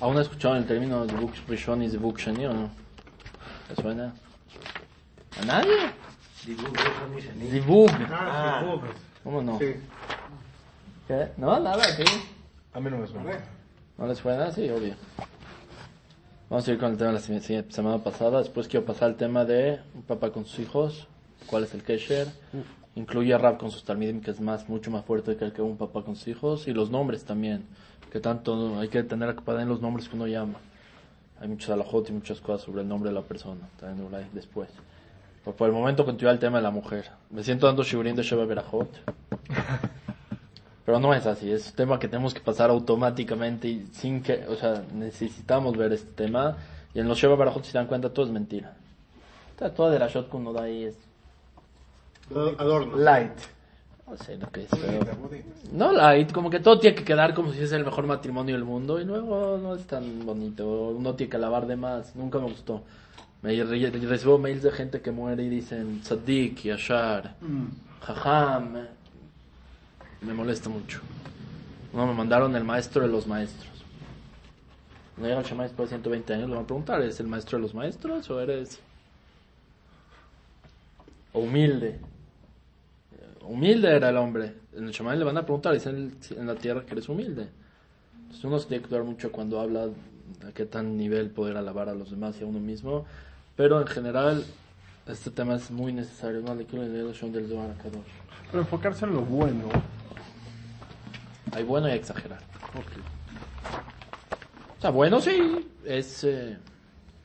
¿Aún ha escuchado el término Zvuk Rishon y Zvuk Shani o no? ¿Te suena? ¿A nadie? Zivug. Ah, ¿Cómo no? sí. ¿Qué? No, nada, ¿qué? A mí no me suena. ¿No les suena? Sí, obvio. Vamos a ir con el tema de la semana pasada. Después quiero pasar al tema de un papá con sus hijos. ¿Cuál es el kesher? Incluye a Rab con sus talmidim, que es más, mucho más fuerte que el que un papá con sus hijos. Y los nombres también. Que tanto hay que tener ocupada en los nombres que uno llama. Hay muchos alajot y muchas cosas sobre el nombre de la persona. También hay después. Pero por el momento continúa el tema de la mujer. Me siento dando shiburín de Sheba Berajot. Pero no es así, es un tema que tenemos que pasar automáticamente y sin que, o sea, necesitamos ver este tema. Y en los Sheba Barajot, si se dan cuenta, todo es mentira. O sea, toda de la shot que uno da ahí es Adorno. light. No sé lo que es, pero... No como que todo tiene que quedar como si es el mejor matrimonio del mundo y luego no es tan bonito. Uno tiene que alabar de más, nunca me gustó. Me re- recibo mails de gente que muere y dicen Tzadik, Yashar, Jajam. Me molesta mucho. No, me mandaron el maestro de los maestros. Cuando llega el Shema después de 120 años, le van a preguntar, ¿eres el maestro de los maestros o eres humilde? Humilde era el hombre. En el Shema le van a preguntar, dicen en la tierra que eres humilde. Entonces uno se tiene que cuidar mucho cuando habla a qué tan nivel poder alabar a los demás y a uno mismo. Pero en general, este tema es muy necesario. No le quiero Shon del Zohar. Pero enfocarse en lo bueno. Hay bueno y exagerar. O sea, bueno sí, es... eh,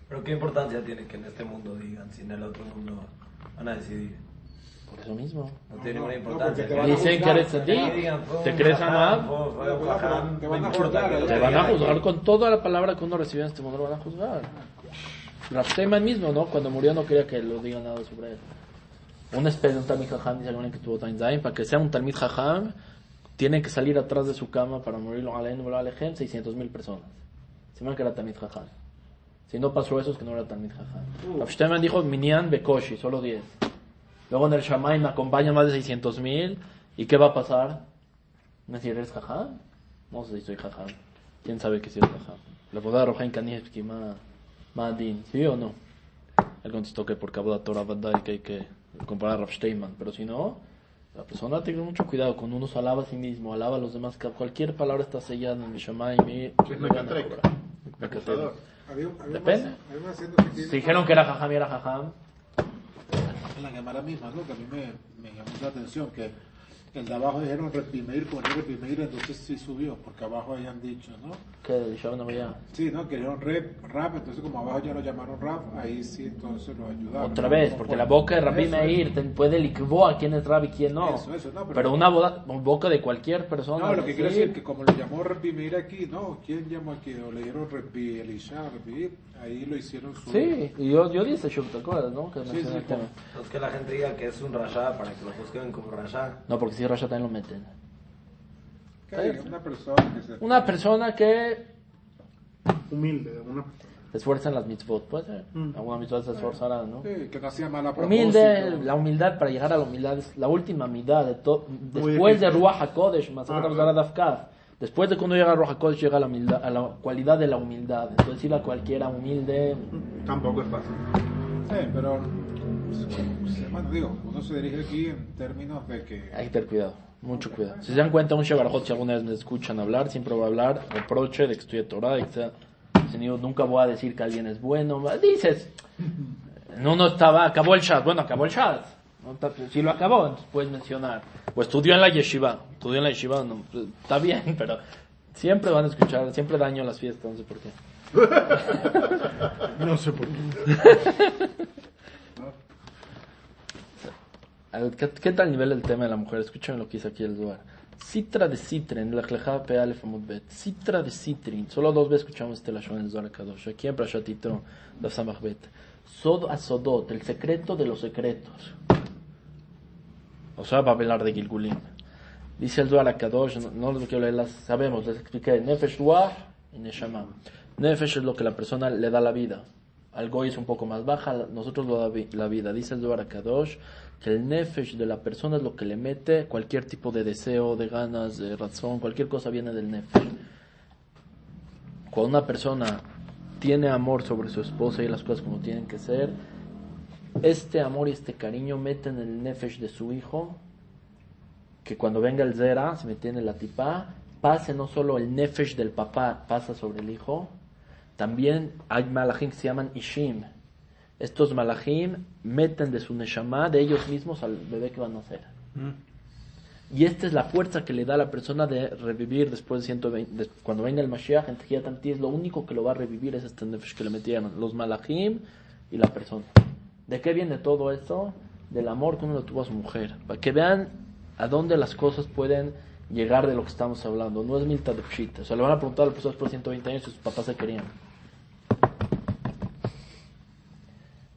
Pero qué importancia tiene que en este mundo digan, si en el otro mundo van a decidir. Por eso mismo. No tiene ninguna no, importancia. a Dicen que eres tzadik, digan, fue te crees un Te van a- no a juzgar, te van a juzgar con toda la palabra que uno recibe en este mundo, lo van a juzgar. Rafteman mismo, ¿no? Cuando murió no quería que lo digan nada sobre él. Un especie de un Talmid Jajam, dice alguien que tuvo Zayin, para que sea un Talmid Jajam, tiene que salir atrás de su cama para morirlo Aleinu Velo Alejem 600 mil personas. Se me que era Talmid Jajam. Si no pasó eso es que no era Talmid Jajam. Rafteman dijo Minyan Bekoshi, solo 10. Luego en el Shamay me acompañan más de 600 mil. ¿Y qué va a pasar? ¿Me decir, eres Jajam? No sé si soy Jajam. ¿Quién sabe que soy Jajam? La boda roja en Kanievski, ma, ma din, ¿sí o no? Él contestó que por Kabbalah Torah Badai que hay que comparar a Rav Steinman, pero si no, la persona tiene mucho cuidado cuando uno se alaba a sí mismo, alaba a los demás, que cualquier palabra está sellada en el Shammai, mi, Es le van a mecatrek. cobrar. Mecatrek. Acusador. Había, había Depende. Más, había más haciendo que tiene- Si dijeron que era Jajam y era Jajam, En la Gemara misma, ¿no? Que a mí me, me llamó la atención, que el de abajo dijeron reprimeir, con el reprimeir, entonces sí subió, porque abajo habían dicho, ¿no? que dijeron no veía. Sí, ¿no? Que dijeron rep, rap, entonces como abajo ya lo llamaron rap, ahí sí entonces lo ayudaron. Otra ¿no? vez, Como porque la boca de Rabbi Meir eso. te puede likvoa quién es Rabbi y quién no. Eso, eso, no, pero- pero, una boda- boca de cualquier persona. No, lo que quiero decir que como lo llamó reprimeir aquí, ¿no? ¿Quién llamó aquí? O le dijeron repi, Elisha, repi, ahí lo hicieron su... Sí, y yo, yo dije Shub, ¿te acuerdas, no? Que Sí, sí, el tema. Entonces que la gente diga que es un rasha para que lo juzguen como rasha. No, porque si Rasha también lo meten. Hay una persona que se... Una persona que Humilde de una persona. se esfuerza en las mitzvot, puede ser. Alguna mitzvot se esforzará, ¿no? Sí, que no hacía mal a Humilde, la humildad para llegar a la humildad es la última humildad de todo. Después de. Ruach HaKodesh, más Ah, después de cuando llega a Ruach HaKodesh llega a la, humildad, a la cualidad de la humildad. Entonces decirle a cualquiera humilde, Tampoco es fácil. Sí, pero... pues, Bueno, digo, uno se dirige aquí en términos de que... hay que tener cuidado, mucho cuidado. Si se dan cuenta, un Shebarajot, si alguna vez me escuchan hablar, siempre va a hablar reproche de que estudia Torah, de que sea, Señor, nunca voy a decir que alguien es bueno. Dices, no, no estaba, acabó el Shad, bueno, acabó el Shad. No, si lo acabó, entonces puedes mencionar. O estudió en la yeshiva, estudió en la yeshiva, no, pues, está bien, pero siempre van a escuchar, siempre daño a las fiestas, no sé por qué. No sé por qué. A ¿Qué, qué tal nivel el tema de la mujer? Escuchen lo que dice aquí el Zohar. Citra de citrin, lechlecha pe alef amud bet. Citra de citrin. Solo dos veces escuchamos este lashon en el Zohar Kadosh. Aquí en Prashat Yitro, Daf Samach bet. Sod asodot, el secreto de los secretos. O sea, va a hablar de Gilgulim. Dice el Zohar Kadosh, no, no les quiero leerlas, sabemos, les expliqué. Nefesh ruach y neshama. Nefesh es lo que la persona le da la vida. Al goy es un poco más baja, nosotros lo da vi- la vida. Dice el Zohar Kadosh que el nefesh de la persona es lo que le mete cualquier tipo de deseo, de ganas, de razón, cualquier cosa viene del nefesh. cuando una persona tiene amor sobre su esposa y las cosas como tienen que ser, este amor y este cariño meten en el nefesh de su hijo, que cuando venga el zera, se mete en la tipá, pase no solo el nefesh del papá, pasa sobre el hijo, también hay malachim que se llaman ishim. Estos malachim meten de su neshama, de ellos mismos, al bebé que van a nacer. Y esta es la fuerza que le da a la persona de revivir después de 120. de- cuando venga el Mashiach, en Tehillat Anti, es lo único que lo va a revivir es este nefesh que le metieron, los malachim y la persona. ¿De qué viene todo esto? Del amor que uno le tuvo a su mujer. Para que vean a dónde las cosas pueden llegar de lo que estamos hablando. No es milta de pshita. O sea, le van a preguntar a las personas por 120 años si sus papás se querían.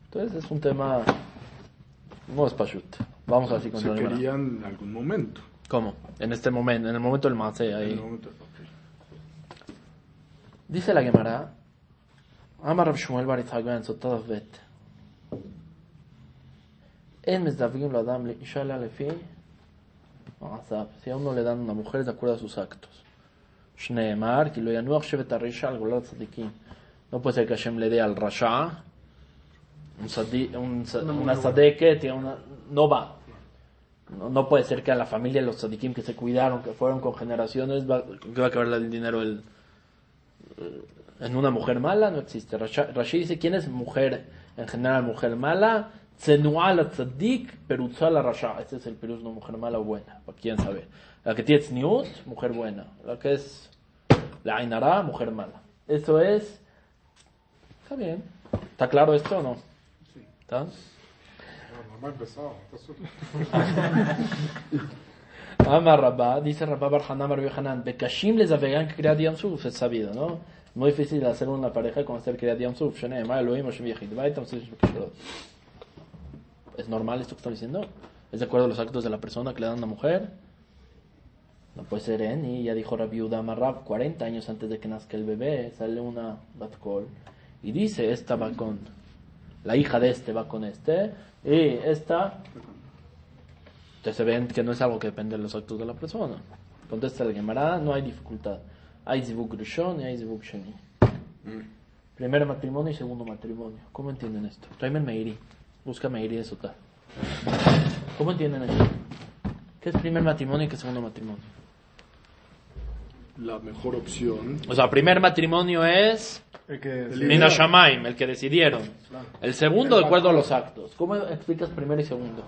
Entonces es un tema... No es pashut. Vamos así con Se querían en algún momento. ¿Cómo? En este momento, en el momento del En ahí. el momento- ok. Dice la Gemara, Amar Shmuel bar Yitzhak ben Sotad Bet. En Mezdavim lo Adam le. Si a uno le dan una mujer de acuerdo a sus actos. Shneemar, que lo yanuach shevet al golat tzadikim. No puede ser que Hashem le dé al Rasha, un sadi, un, una sadeke, una, no va. No, no puede ser que a la familia de los tzadikim que se cuidaron, que fueron con generaciones, va, que va a acabar el dinero el, en una mujer mala no existe. Rashi dice, ¿quién es mujer? En general, mujer mala. Tzenua la tzadik, perutza la rasha. Este es el peruz, no mujer mala o buena. Para quién sabe. La que tiene tzniut, mujer buena. La que es la ainara, mujer mala. Eso es... Está bien. ¿Está claro esto o no? Empezado. está. Ama Rabba, dice Rabba Barhanan Bar Yohanan, Bekashim les avegan Kriyat Yamsuf, es sabido, ¿no? Muy difícil hacer una pareja con hacer Kriyat Yamsuf, Shane, Elohim, Hashem Yechid, Bait, Amsuf, Bekashirot. ¿Es normal esto que está diciendo? ¿Es de acuerdo a los actos de la persona que le dan a una mujer? No puede ser en, y ya dijo Rabbi Yehuda Marrab, 40 años antes de que nazca el bebé, sale una Batkol, y dice, esta va con, la hija de este va con este, y esta entonces se ven que no es algo que depende de los actos de la persona. Contesta el Gemara, no hay dificultad. Hay zivuk rishon y hay zivuk sheni. Primer matrimonio y segundo matrimonio. ¿Cómo entienden esto? Tráeme el Meiri. Busca Meiri de Sotá. ¿Cómo entienden esto? ¿Qué es primer matrimonio y qué es segundo matrimonio? La mejor opción. O sea, primer matrimonio es El que Shamaim, el que decidieron. El segundo, de acuerdo a los actos. ¿Cómo explicas primero y segundo?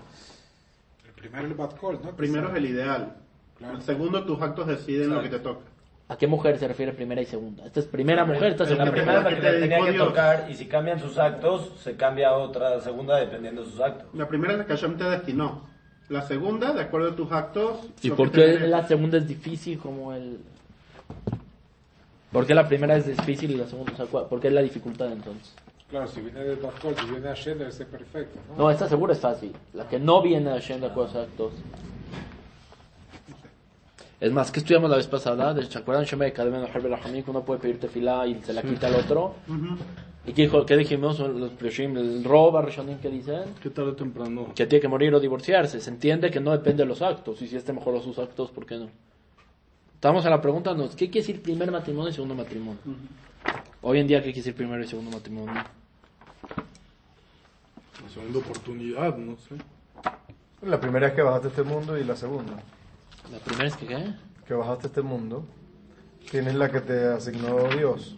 El primero el bad call, ¿no? Primero es el ideal. Claro. El segundo, tus actos deciden lo que te toca. ¿A qué mujer se refiere primera y segunda? Esta es primera mujer, esta es La segunda primera es la mujer. que le tenía que tocar y si cambian sus actos, se cambia a otra segunda dependiendo de sus actos. La primera es la que Hashem te destinó. La segunda, de acuerdo a tus actos. ¿Y por qué la segunda es difícil como el... ¿Por qué la primera es difícil y la segunda? O sea, ¿cuál- ¿Por qué es la dificultad entonces? Claro, si viene del bad call, si viene a Shen debe ser perfecto, ¿no? No, esta segura es fácil. La que no viene de Hashem de acuerdo a sus actos. Es más, que estudiamos la vez pasada? ¿De- ¿Se acuerdan? Shema que uno puede pedir tefilá y se la quita al otro. ¿Y qué, dijo, qué dijimos? Los Pioshim, el Roba, Rishonim, ¿qué dicen? Que tarde o temprano. que tiene que morir o divorciarse. Se entiende que no depende de los actos. Y si este mejoró sus actos, ¿por qué no? Estamos a la pregunta, ¿no? ¿qué quiere decir primer matrimonio y segundo matrimonio? Hoy en día, ¿qué quiere decir primero y segundo matrimonio? La segunda oportunidad, no sé. La primera es que bajaste a este mundo y la segunda. La primera es que, ¿qué? Que bajaste este mundo. Tienes la que te asignó Dios.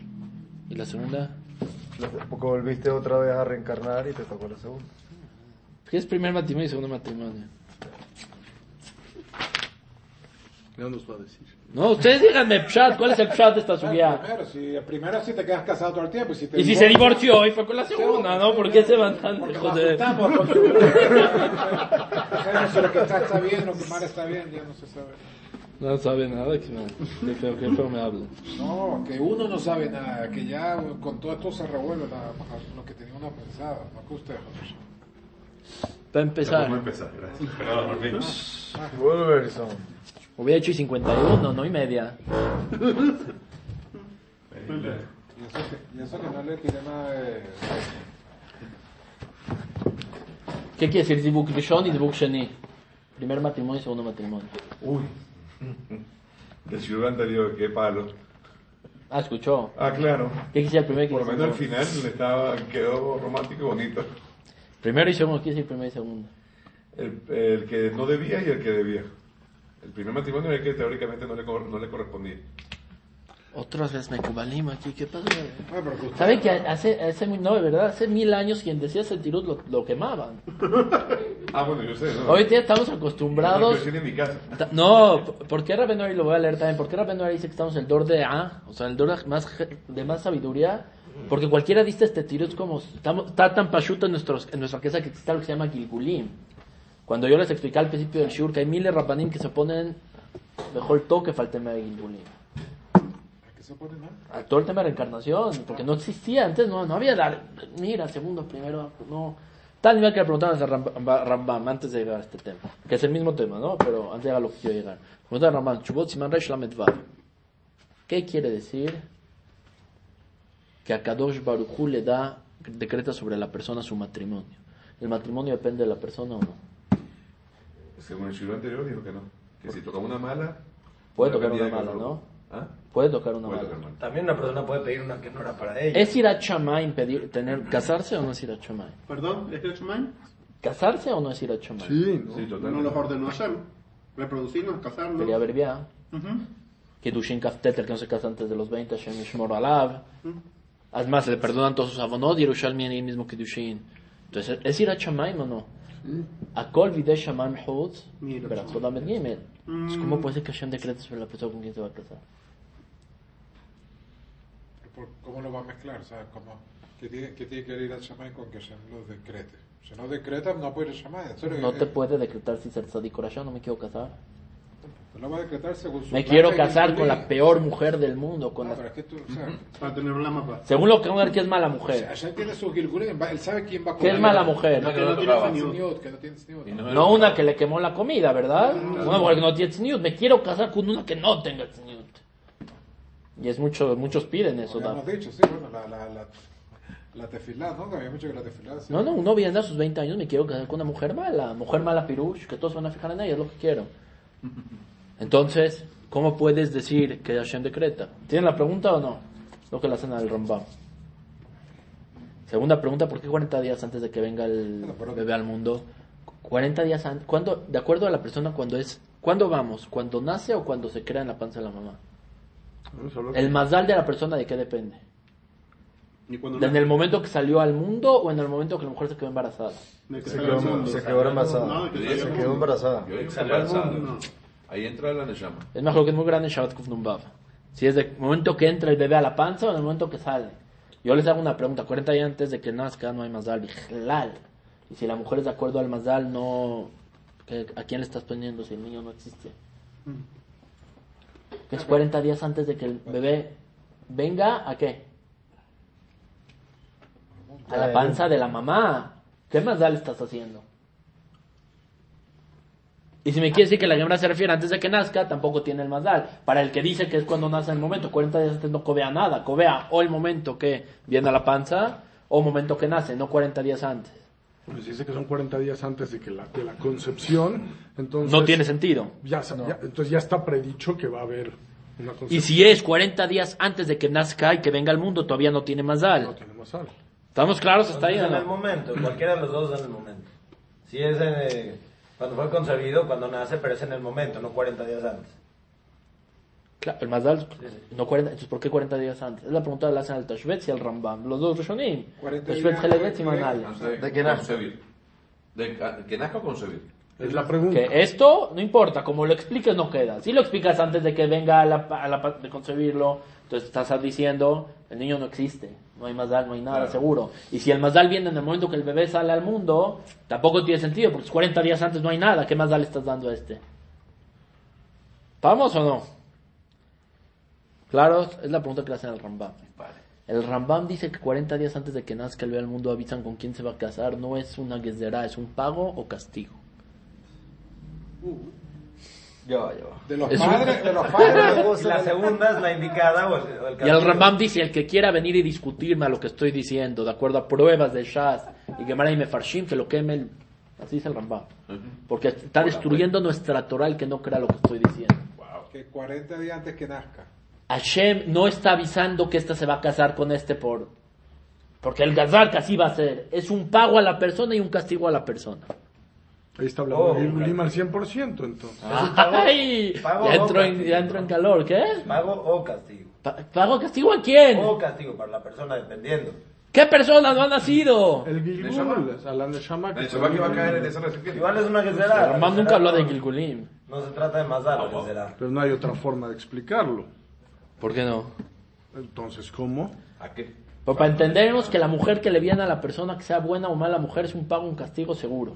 Y la segunda, Porque volviste otra vez a reencarnar y te tocó la segunda. ¿qué es primer matrimonio y segundo matrimonio? Ya nos va a decir. No, ustedes díganme, Pshat, ¿cuál es el Pshat de esta Ah, subida? primero, si, primero si te quedas casado todo el tiempo. Y si, te Y si se divorció y fue con la segunda, ¿no? ¿Por qué se van tan lejos de...? asustamos, porque- Sabemos si lo que está está bien, lo que mal está bien, ya no se sabe. No sabe nada, que me, feo, qué feo me habla. No, que uno no sabe nada, que ya con todo esto se revuelve la- lo que tenía uno pensado, no que usted, José. Para empezar, Vamos a empezar, gracias. Perdón, por fin. Hubiera hecho y 51, no y media. Y eso, que, y eso que no le tiré nada de... ¿Qué quiere decir Zibuk Rishon y Zibuk Sheni? Primer matrimonio y segundo matrimonio. Uy. El anterior, qué palo. Ah, escuchó. Ah, claro. ¿Qué quisiera el primero Por lo menos el al final le estaba, quedó romántico y bonito. Primero y segundo, ¿qué dice el primero y segundo? El, el que no debía y el que debía. El primer matrimonio era el que teóricamente no le, no le correspondía. Otras veces me cubalim aquí, ¿qué pasa? ¿Sabe que hace, hace, no, de verdad, hace mil años quien decía Sentirut lo, lo quemaban? Ah, bueno, yo sé. ¿no? Hoy día estamos acostumbrados... en mi casa. No, ¿por qué Rabenori lo voy a leer también? ¿Por qué Rabenori dice que estamos en el dor de A? O sea, el dor de más, de más sabiduría. Porque cualquiera dice este tiro es como. Estamos, está tan pachuto en, nuestros, en nuestra casa que existe algo que se llama Gilgulim. Cuando yo les expliqué al principio del Shur que hay miles de que se ponen mejor toque tema de Gilgulim. ¿A qué se pone mal? A todo el tema de reencarnación, porque no existía antes, no, no había. la- mira, segundo, primero, no. Tal nivel que le preguntaban a Rambam, Rambam antes de llegar a este tema, que es el mismo tema, ¿no? Pero antes de llegar a lo que quiero llegar. Preguntaban a Rambam, Chubot Siman Resh. ¿Qué quiere decir que a Kadosh Baruchu le da, decreta sobre la persona su matrimonio? ¿El matrimonio depende de la persona o no? Según el siglo anterior dijo que no. Que si tocaba una mala... Puede no tocar una mala, que- ¿no? ¿Ah? Puede tocar una Puede mala. tocar. También una persona puede pedir una que no era para ella. ¿Es ir a Chamay pedir, tener, casarse o no es ir a Chamay? Perdón, ¿es el Shemaim? ¿Casarse o no es ir a Chamay? Sí, ¿no? Sí, No totalmente. los ordenó Hashem. Reproducirnos, casarnos. Quería ver bien. Ujú. Kedushin Kaftet, el que no se casa antes de los 20, Hashem Yishmor Alav. Además, le perdonan todos sus abonot, Yerushalmi en el mismo Kedushin. Entonces, ¿es ir a Shamaim o no? A Kol Vide Shamaim Hod, Mira, pero Shamaim. Jodam Gimel. Mm. ¿Cómo puede ser que Hashem decrete sobre la persona con quien se va a casar? ¿Por- ¿Cómo lo va a mezclar? O sea, ¿cómo, qué, tiene, qué tiene que ver ir al Shamay con que Hashem lo decrete? Si no decreta, no puede ir al Shamay. En serio, No eh, te puede decretar si ser tzadik o no me quiero casar. Lo vas a decretar según su Me quiero casar con la peor mujer del mundo. Con No, la- pero es que tú, o sea, Para tener la mapa. Según lo que vamos a ver, que es mala o sea, mujer. Tiene su Gilgulim, va- él sabe quién va a ¿Qué es comer. mala mujer? no que tiene una que le quemó la comida, ¿verdad? Una mujer que no tiene tzniut. Me quiero casar con una que no tenga tzniut. Y es mucho, muchos piden eso. ¿no? hemos dicho, sí, bueno, la, la, la, la tefilá, ¿no? Había mucho que la tefilá. sí. No, no, uno viene a sus 20 años, me quiero casar con una mujer mala. Mujer mala pirush, que todos van a fijar en ella, es lo que quiero. Entonces, ¿cómo puedes decir que Hashem decreta? ¿Tienen la pregunta o no? Lo que le hacen al Rambam. Segunda pregunta, ¿por qué 40 días antes de que venga el bebé al mundo? 40 días antes. ¿Cuándo, de acuerdo a la persona, cuando es... ¿Cuándo vamos? ¿Cuando nace o cuando se crea en la panza de la mamá? El mazal de la persona, ¿de qué depende? Ni cuando ¿De ¿En el momento que salió al mundo o en el momento que la mujer se quedó embarazada? Se quedó, se quedó embarazada. Se quedó embarazada. Ahí entra la Neshama. Es mejor que es muy grande en Shabbat Kuf Nun Vav. Si es del momento que entra el bebé a la panza o en el momento que sale. Yo les hago una pregunta. 40 días antes de que nazca no hay mazal. Bijlal. Y si la mujer es de acuerdo al mazal, no... ¿qué- ¿A quién le estás poniendo si el niño no existe? Que es 40 días antes de que el bebé venga, ¿a qué? A la panza de la mamá. ¿Qué mazal estás haciendo? Y si me quiere decir que la Gemara se refiere antes de que nazca, tampoco tiene el mazal. Para el que dice que es cuando nace el momento, 40 días antes no cobea nada. Cobea o el momento que viene a la panza o el momento que nace, no 40 días antes. Pues dice que son 40 días antes de que la, de la concepción, entonces No tiene sentido. ya, ya- entonces ya está predicho que va a haber una concepción. Y si es 40 días antes de que nazca y que venga al mundo, todavía no tiene no mazal. tiene más sal. ¿Estamos claros hasta ahí? Entonces, o en el no? momento, cualquiera de los dos en el momento. Si es eh, cuando fue concebido, cuando nace, pero es en el momento, no 40 días antes. Claro, el mazal, no 40, entonces ¿por qué 40 días antes? Es la pregunta que le hacen al Tashbetz y al Rambam. Los dos Rishonim. 40 Tashbetz, días Helebetz y de- Manal. ¿De que nazca? De que nazca o concebir. Es la pregunta. Que esto, no importa, como lo expliques no queda. Si lo explicas antes de que venga a la, a la pa- de concebirlo, entonces estás diciendo, el niño no existe, no hay Mazdal, no hay nada Claro. seguro. Y si el Mazdal viene en el momento que el bebé sale al mundo, tampoco tiene sentido, porque 40 días antes no hay nada, ¿qué Mazdal le estás dando a este? ¿Vamos o no? Claro, es la pregunta que le hacen al Rambam. El Rambam dice que 40 días antes de que nazca el bebé al mundo avisan con quién se va a casar, no es una gezerá, es un pago o castigo. Yo, yo. De los Es un- padres, de los padres. Y la segunda es la indicada o el, o el Y el. Rambam dice, el que quiera venir y discutirme a lo que estoy diciendo, de acuerdo a pruebas de Shas y Gemara y Mefarshim, que lo queme el... Así dice el Rambam. Porque está destruyendo nuestra Torah el que no crea lo que estoy diciendo. Que 40 días antes que nazca. Hashem no está avisando que esta se va a casar con este por... Porque el gazar que así va a ser. Es un pago a la persona y un castigo a la persona. Ahí está hablando Oh, de Gilgulim ok. al 100%, entonces. Ay, pago ya, entró en, castigo. ya entró en calor, ¿qué? Pago o castigo. Pa- ¿Pago castigo a quién? O castigo para la persona dependiendo. ¿Qué persona no ha nacido? El. Gilgul, a la Neshama que El Shabbat que va a caer en esa recipiente. Igual es una que El será. Nunca habló de Gilgulim. No se trata de más algo que será. Pero no hay otra forma de explicarlo. ¿Por qué no? Entonces, ¿cómo? ¿A qué? Pues para entendernos que la mujer que le viene a la persona, que sea buena o mala mujer, es un pago, un castigo seguro.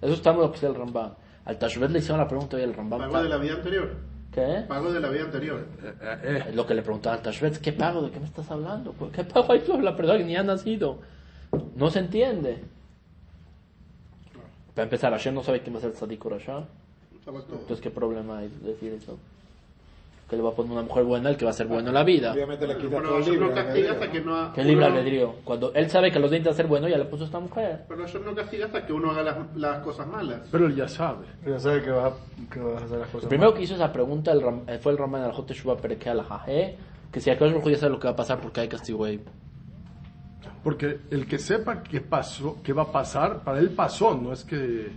Eso está en lo que el Rambam. Al Tashbet le hicieron la pregunta y el Rambam. Pago de la vida anterior. ¿Qué? Pago de la vida anterior. Es lo que le preguntaba al Tashbet. ¿Qué pago? ¿De qué me estás hablando? ¿Qué pago hay sobre la persona que ni ha nacido? No se entiende. Para empezar, Hashem no sabe quién va a ser el Rasha. Entonces, ¿qué problema hay de decir eso? Que le va a poner una mujer buena el que va a ser bueno en la vida. Obviamente le quita todo el libre no castiga hasta que no... ha- ¿Qué libre uno- albedrío? Cuando él sabe que los dientes va a ser bueno, ya le puso esta mujer. Pero Hashem no castiga hasta que uno haga las, las cosas malas. Pero él ya sabe. Ya sabe que vas a, que vas a hacer las cosas El primero que hizo esa pregunta el Ram- eh, fue el Ramán al Jote Shua Pereke al Jaje, que si Hu ya sabe lo que va a pasar porque hay castigo ahí. Porque el que sepa qué pasó, qué va a pasar, para él pasó, no es que.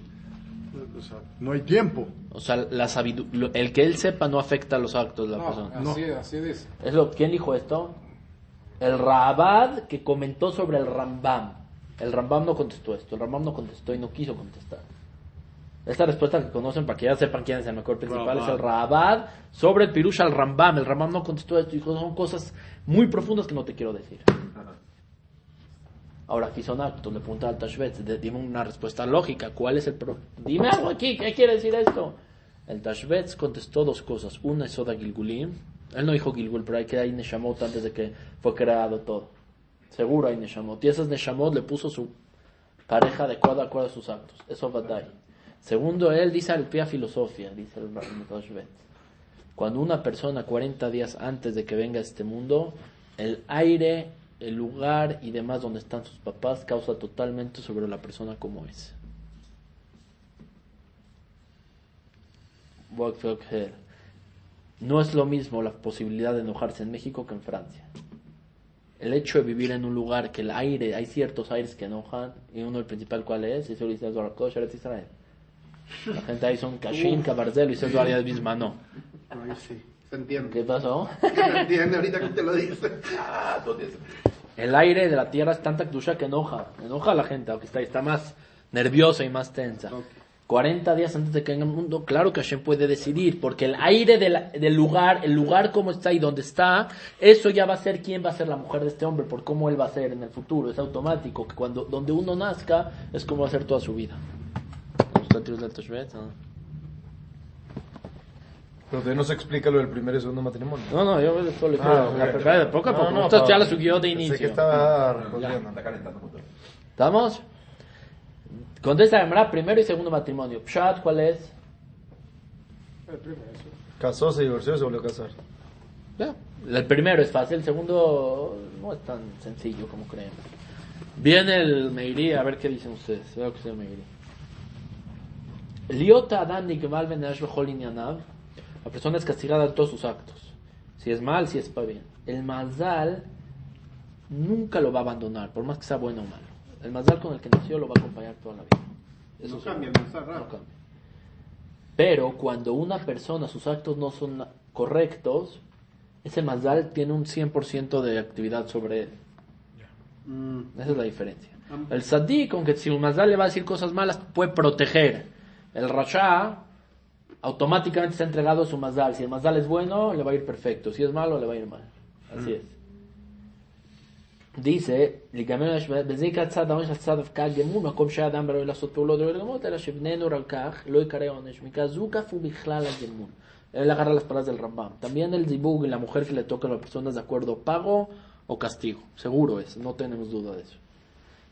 O sea, no hay tiempo. O sea, la sabidu- lo- el que él sepa no afecta a los actos de la No, persona. así, así dice. Es lo, ¿Quién dijo esto? El Rabad que comentó sobre el Rambam. El Rambam no contestó esto. El Rambam no contestó y no quiso contestar. Esta respuesta que conocen para que ya sepan quién es el mejor principal es el Rabad sobre el Pirush al Rambam. El Rambam no contestó esto. Dijo, son cosas muy profundas que no te quiero decir. Ahora aquí son actos. Le pregunta al Tashbet, dime una respuesta lógica. ¿Cuál es el problema? Dime algo aquí. ¿Qué quiere decir esto? El Tashbet contestó dos cosas. Una es Soda Gilgulim. Él no dijo Gilgul, pero hay que hay Neshamot antes de que fue creado todo. Seguro hay Neshamot. Y esas Neshamot le puso su pareja adecuada de acuerdo a sus actos. Eso va a dar. Segundo, él dice al pie filosofía, dice el el Tashbet. Cuando una persona 40 días antes de que venga a este mundo, el aire, el lugar y demás donde están sus papás causa totalmente sobre la persona como es. No es lo mismo la posibilidad de enojarse en México que en Francia. El hecho de vivir en un lugar que el aire, hay ciertos aires que enojan, y uno el principal cuál es, Kodesh, Eretz Israel. La gente ahí son Kashim, Cabarzel, y Zohar Yad misma, no. Ahí sí, se entiende. ¿Qué pasó? Se entiende ahorita que te lo dice. Ah, ¿dónde es? El aire de la tierra es tanta kdusha que enoja. Enoja a la gente, aunque está, está más nerviosa y más tensa. 40 días antes de que venga el mundo, claro que Hashem puede decidir, porque el aire de la- del lugar, el lugar como está y donde está, eso ya va a ser quién va a ser la mujer de este hombre, por cómo él va a ser en el futuro. Es automático, que cuando donde uno nazca es como va a ser toda su vida. ¿Está tío del Tashbet? No. Pero todavía no se explica lo del primer y segundo matrimonio. No, no, yo solo le Ah, la ok. primera de poco a No, poco. no, Esto ya la subió de Pensé que inicio. estaba respondiendo. Está calentando mucho. ¿Estamos? Contesta la primero y segundo matrimonio. Pshat, ¿cuál es? El primero. Casó, se divorció y se volvió a casar. Ya. El primero es fácil, el segundo no es tan sencillo como creemos. Viene el Meiri, a ver qué dicen ustedes. Veo que es el Meiri. Liota Adam Nikmal Ben Ash Bechol Inyanav. La persona es castigada en todos sus actos. Si es mal, si es para bien. El Mazal nunca lo va a abandonar, por más que sea bueno o malo. El Mazal con el que nació lo va a acompañar toda la vida. Eso No cambia, no está No raro. cambia. Pero cuando una persona, sus actos no son correctos, ese Mazal tiene un 100% de actividad sobre él. Mm, Esa es la diferencia. El Sadik, aunque si un Mazal le va a decir cosas malas, puede proteger. El Rasha automáticamente está entregado a su Mazdal. Si el Mazdal es bueno, le va a ir perfecto. Si es malo, le va a ir mal. Así mm. es. Dice, él agarra las palabras del Rambam. También el dibug y la mujer que le toca a la persona es de acuerdo pago o castigo. Seguro es, no tenemos duda de eso.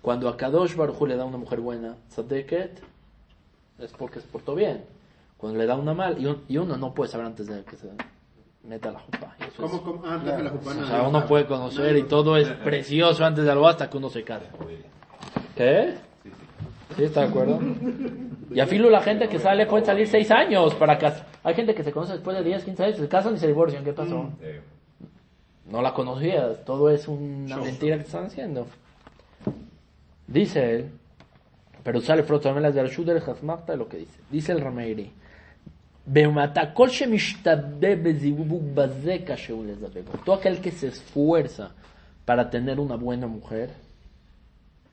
Cuando a Kadosh Baruj le da una mujer buena, Sadeket, es porque se portó bien. Cuando le da una mal, y, un- y uno no puede saber antes de que se meta la jupa. ¿Cómo, cómo? Antes de la o jupana. sea, uno puede conocer y todo es precioso antes de algo hasta que uno se casa. ¿Qué? ¿Sí está de acuerdo? Y a filo la gente que sale puede salir 6 años para casar. Hay gente que se conoce después de 10, 15 años, se casan y se divorcian. ¿Qué pasó? Eh, No la conocías. Todo es una mentira que están haciendo. Dice él, pero sale las de Arshud el lo que dice. Dice el Rameiri. Todo aquel que se esfuerza para tener una buena mujer,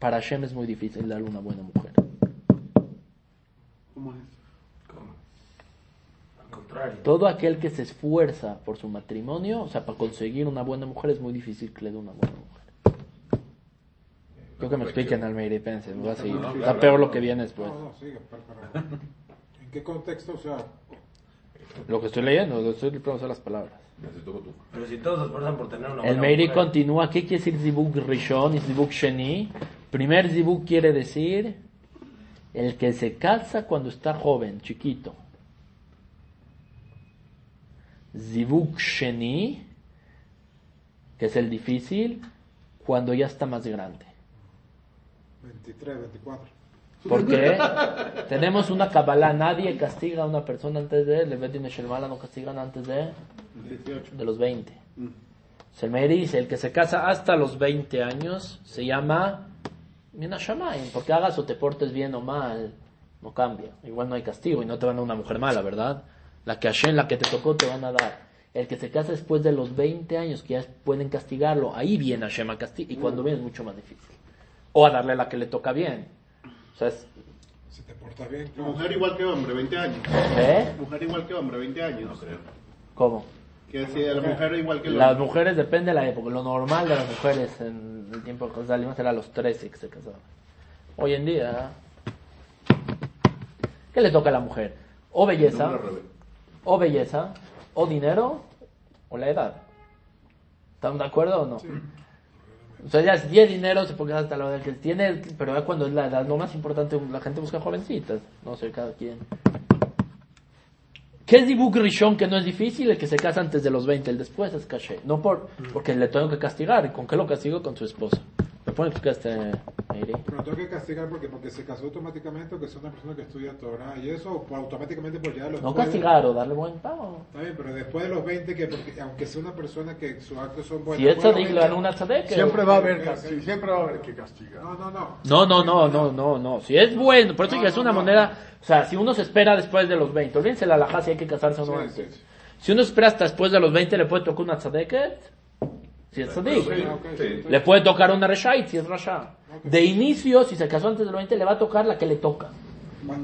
para Hashem es muy difícil darle una buena mujer. ¿Cómo es? Al contrario. Todo aquel que se esfuerza por su matrimonio, o sea, para conseguir una buena mujer, es muy difícil que le dé una buena mujer. Creo que me expliquen al Meiri, pense, me voy a seguir. No, no, Está peor lo que viene después. No, no, sigue, ¿En qué contexto? O sea, Lo que estoy leyendo, lo estoy pronunciando las palabras. Pero si todos se esfuerzan por tener una buena El Meiri mujer, continúa, ¿qué quiere decir Zibuk Rishon y Zibuk Sheni? Primer Zibuk quiere decir el que se casa cuando está joven, chiquito. Zibuk Sheni, que es el difícil, cuando ya está más grande. 23, 24. Porque tenemos una Kabbalah, nadie castiga a una persona antes de, le Betin Shelmala no castigan antes de, 18. de los 20. Mm. Se me dice, el que se casa hasta los 20 años se llama Minashamayim, porque hagas o te portes bien o mal, no cambia. Igual no hay castigo y no te van a dar una mujer mala, ¿verdad? La que Hashem, la que te tocó, te van a dar. El que se casa después de los 20 años, que ya pueden castigarlo, ahí viene Hashem a castigar. Y cuando viene es mucho más difícil. O a darle la que le toca bien. O sea, es- Si te portas bien, claro. Mujer igual que hombre, 20 años. ¿eh? Mujer igual que hombre, 20 años. No creo. ¿Cómo? Quiere decir, la mujer igual que el Las hombre. mujeres depende de la época. Lo normal de las mujeres en el tiempo de Salimos era a los 13 que se casaban. Hoy en día, ¿qué le toca a la mujer? O belleza, o belleza, o dinero, o la edad. ¿Están de acuerdo o no? O sea, ya si tiene dinero se puede quedar hasta la edad que tiene, pero ya cuando es la edad, lo más importante, la gente busca jovencitas. No sé, cada quien. ¿Qué es Dibuk Rishon que no es difícil? El que se casa antes de los 20, el después es caché. No por, porque le tengo que castigar. ¿Y con qué lo castigo? Con su esposa. ¿Me pone que este Meiri? Pero tengo que castigar porque, porque se casó automáticamente o que es una persona que estudia Torah y eso, o automáticamente por ya los No castigar o darle buen pago. Está bien, pero después de los 20, que porque, aunque sea una persona que sus actos son buenos. Si es después de tzadik, los le dan 20, una tzadek. Siempre va a haber castigo, siempre va a haber que castigar. No, no, no. No, no, no, no, no, no. Si es bueno, por eso No, que es una no. moneda. O sea, si uno se espera después de los 20, olvídense la alajá si hay que casarse o no Sí, antes. sí, sí. Si uno espera hasta después de los 20, le puede tocar una tzadeket. Si es sí. Le puede tocar una reshait si es rasha. De inicio, si se casó antes de los 20, le va a tocar la que le toca.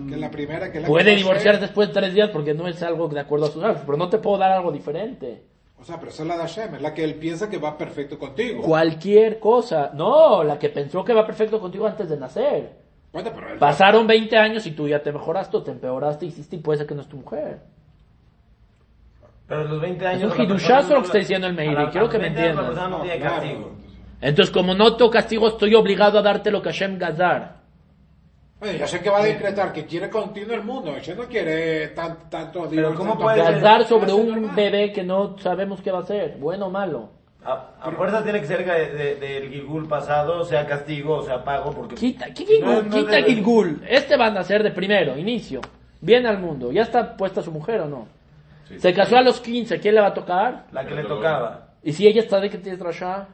Que la primera, que es la Puede que divorciar después de tres días porque no es algo de acuerdo a sus actos, pero no te puedo dar algo diferente. O sea, pero esa es la de Hashem, es la que él piensa que va perfecto contigo. Cualquier cosa. No, la que pensó que va perfecto contigo antes de nacer. Bueno, pero él- Pasaron 20 años y tú ya te mejoraste o te empeoraste, hiciste y puede ser que no es tu mujer. Pero a los 20 Es años. un la hidushazo persona lo que está diciendo el Meiri, quiero que me 20 años La entiendas. no tiene Claro. castigo. Entonces, como no te castigo, estoy obligado a darte lo que Hashem Gazar. Bueno, ya sé que va a decretar que quiere continuo el mundo. Hashem no quiere tan, tanto Pero ¿cómo tanto- puede? Gazar sobre un normal. bebé que no sabemos qué va a ser, bueno o malo. A, a fuerza tiene que ser de- de- del Gilgul pasado, sea castigo o sea pago, porque... Quita, ¿qué Si no, Gilgul? no quita debe- Gilgul. Este van a ser de primero, inicio. Viene al mundo. ¿Ya está puesta su mujer o no? Sí. Se casó a los 15, ¿quién le va a tocar? La que le tocaba. Y si ella está de que tiene rasha,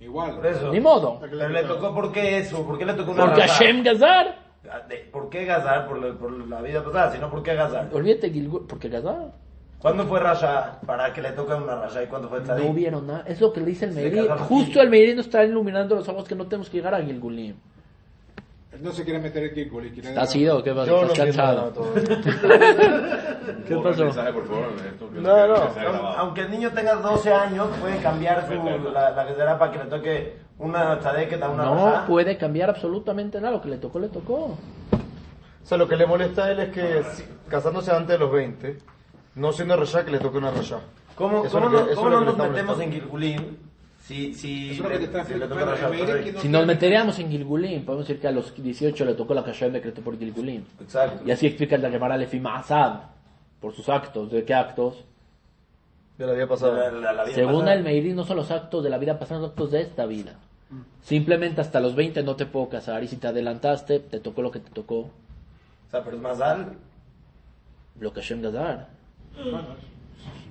Igual. Por eso. ni modo. Pero le tocó, ¿por qué eso? ¿Por qué le tocó una Porque raza? Hashem Gazar. De- ¿Por qué Gazar? Por la, por la vida pasada, sino ¿por qué Gazar? Olvídate Gilgul, porque Gazar. ¿Cuándo fue Rasha para que le toque una Rasha y cuándo fue Tzadik? No vieron nada. Es lo que le dice el Se Meiri. casaron Justo el Meiri nos está iluminando los ojos que no tenemos que llegar a Gilgulim. Él no se quiere meter en Gilgul y quiere... ¿Está así o qué pasa? Yo no ¿Estás cansado? ¿Qué pasó? mensaje, por favor, esto, que No, no. grabado. Aunque el niño tenga 12 años, puede cambiar su, la, la Gezerá para que le toque una Tzadeket a una No puede cambiar absolutamente nada. Lo que le tocó, le tocó. O sea, lo que le molesta a él es que si- casándose antes de los 20, no siendo rayá, que le toque una rayá. ¿Cómo, cómo no, cómo no nos metemos en molestando. Gilgulim si, si, Eso le que no nos meteríamos en Gilgulim, podemos decir que a los 18 le tocó la Hashem decretó por Gilgulim. Exacto. Y así explica el de Gemara Lefima Asad. Por sus actos. ¿De qué actos? De la vida pasada. la- la vida Según pasada. el Meiri, no son los actos de la vida pasada, son los actos de esta vida. Simplemente hasta los 20 no te puedo casar. Y si te adelantaste, te tocó lo que te tocó. O sea, pero es Mazal. Lo que Hashem Gazar. Bueno,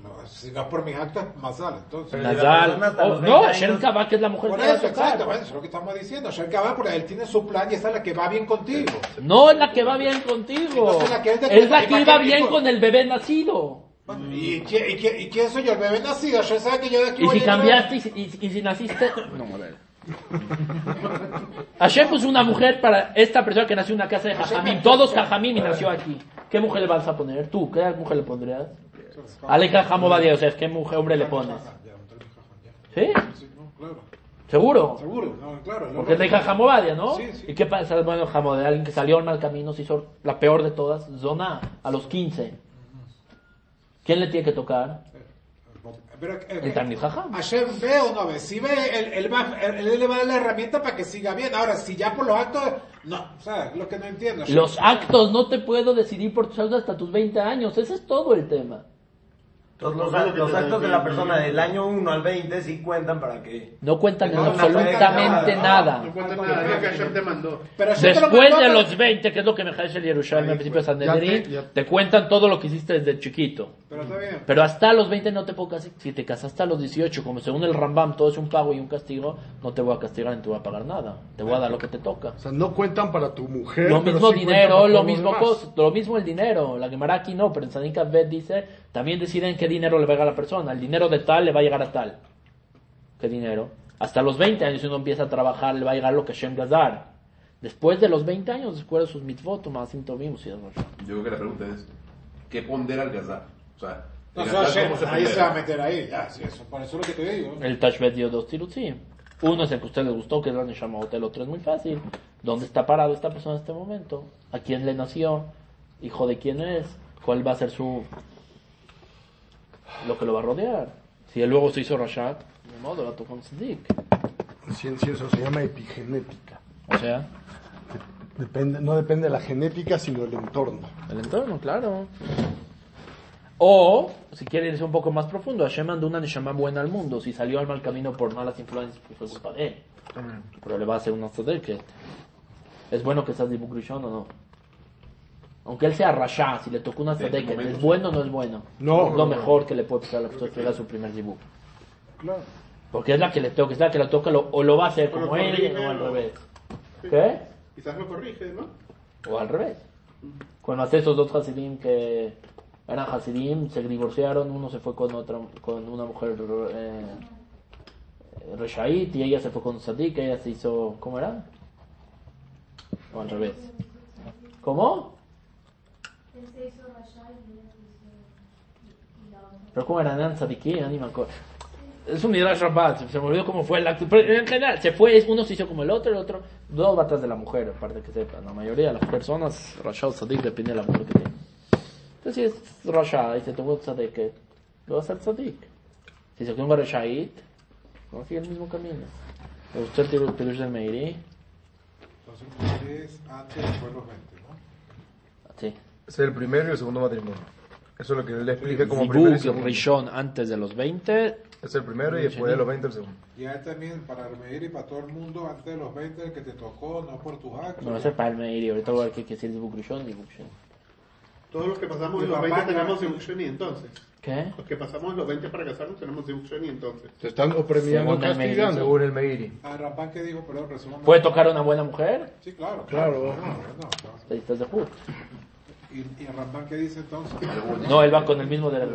no, si no es por mis actos, más sale. Entonces, hasta Oh, no, 20 Hashem años- Kavah, que es la mujer por que va a eso, tocar. exacto, bueno, eso es lo que estamos diciendo. Sher Kabah, porque él tiene su plan y esa es la que va bien contigo. No es la que va bien contigo. Entonces, la que es la que ¿para iba qué bien con el bebé nacido. Bueno, ¿y, quién, y, ¿Y quién soy yo? El bebé nacido. Sher sabe que yo de aquí Y voy si a cambiaste y, si- y- y si naciste. No, a ver. Hashem puso una mujer para esta persona que nació en una casa de Jajamim. Todos Jajamim y nació aquí. ¿Qué mujer le vas a poner? ¿Tú? ¿Qué mujer le pondrías? Ale Jajamo Yosef. ¿Qué mujer, hombre le pones? ¿Sí? No. ¿Seguro? Seguro, no, claro. Porque es de Jajamobadia, ¿no? Sí, sí. ¿Y qué pasa? Bueno, Jamo, de alguien que salió al mal camino, se hizo la peor de todas, Zona, a los 15. ¿Quién le tiene que tocar? Pero, eh, El Talmid Jajam. Hashem ve o no ve. Si ve, él, él, va, él, él le va a dar la herramienta para que siga bien. Ahora, si ya por los actos, no, o sea, lo que no entiendo. Hashem- Los actos no te puedo decidir por tus actos hasta tus 20 años. Ese es todo el tema. Todos los, que los actos de la persona del año 1 al 20 sí cuentan para que... No cuentan en No, no absolutamente cuentan nada. No cuenta nada, es lo que Hashem te mandó. Pero Después mandó, de los 20, que es lo que me el Yerushalmi al principio de San Ya te- Nedrín, ya- te cuentan todo lo que hiciste desde chiquito. Pero está bien. Pero hasta los 20 no te puedo castigar. Si te casaste a los 18, como según el Rambam, todo es un pago y un castigo, no te voy a castigar ni te voy a pagar nada. Te voy a dar lo que te toca. O sea, no cuentan para tu mujer. Lo pero mismo sí cuentan dinero, lo mismo cosa, lo mismo el dinero. La Gemara aquí no, pero en Sanika Bet dice, también deciden qué dinero le va a llegar a la persona. El dinero de tal le va a llegar a tal. ¿Qué dinero? Hasta los 20 años si uno empieza a trabajar le va a llegar lo que Shem Gazar. Después de los 20 años, después de sus mitzvot, más vimos y demás. Yo creo que la pregunta es, ¿qué pondera el Gazar? O sea, No, el eso Gazar, Hashem, ¿cómo se nadie se va a meter ahí. Ya, sí, eso, por eso es lo que te digo. El Tashbet dio dos tirutsim. Uno es el que a usted le gustó, que es la Neshama Hotel. Otro es muy fácil. ¿Dónde está parado esta persona en este momento? ¿A quién le nació? ¿Hijo de quién es? ¿Cuál va a ser su... lo que lo va a rodear? Si él luego se hizo Rashad, de modo, va a tocar un Siddiq. Ciencia, eso se llama epigenética. O sea, Depende, no depende de la genética, sino del entorno. el entorno, claro. O, si quiere irse un poco más profundo, Hashem mandó una Neshama buena al mundo. Si salió al mal camino por malas influencias, pues fue culpa de él. Pero le va a hacer una Tzedeket. ¿Es bueno que seas Dibuk Rishon o no? Aunque él sea Rasha, si le tocó una este momento, ¿es sí. bueno o no es bueno? No. Es lo mejor que le puede pasar a la persona que haga su primer Dibuk. Claro. Porque es la que le toca, es la que le toca, lo- o lo va a hacer como él corrige, o al revés. ¿Qué? Quizás lo corrige, ¿no? O al revés. Cuando hace esos dos Hasidim que eran Hasidim, se divorciaron, uno se fue con otra, con una mujer eh, Reshait y ella se fue con Sadik, ella se hizo, ¿cómo era? O al revés. ¿Cómo? Pero ¿cómo eran? Eran Sadikim, ya ni me acuerdo. Es un Midrash Rabat, se me olvidó cómo fue el acto. Pero en general, se fue, uno se hizo como el otro, el otro. Dos atrás de la mujer, aparte que sepan. La mayoría de las personas, Rashad Sadik, depende de la mujer que tiene. Entonces, si es Rashad y se tomó Sadik, lo va a hacer Sadik. Si se tomó Rashait, a seguir el mismo camino. ¿Le gustó el tiro- Pirush del Meiri? Entonces, es antes y después los 20, ¿no? Sí. Es el primero y el segundo matrimonio. Eso es lo que él le explica como primero y segundo. Rishon, antes de los 20. Es el primero y después de los 20 el segundo. Y ahí también para medir y para todo el mundo, antes de los 20, el que te tocó, no por tus actos. No, ese es para el Meiri. Ahorita voy a ver qué quiere decir Zibug Rishon y. Todos los que pasamos Y en los papá 20 ya- tenemos Zibuk Sheni, entonces. ¿Qué? Los que pasamos en los 20 para casarnos tenemos Zibuk Sheni, entonces. Te están o premiando o Según el Meiri, castigando. Según el Meiri. Ah, Rampán que dijo, perdón, resumamos. ¿Puede tocar a una buena mujer? Sí, claro. Claro. No, no, claro. Ahí estás de Jud. ¿Y, y Rampán qué dice entonces? No, él va con el mismo de la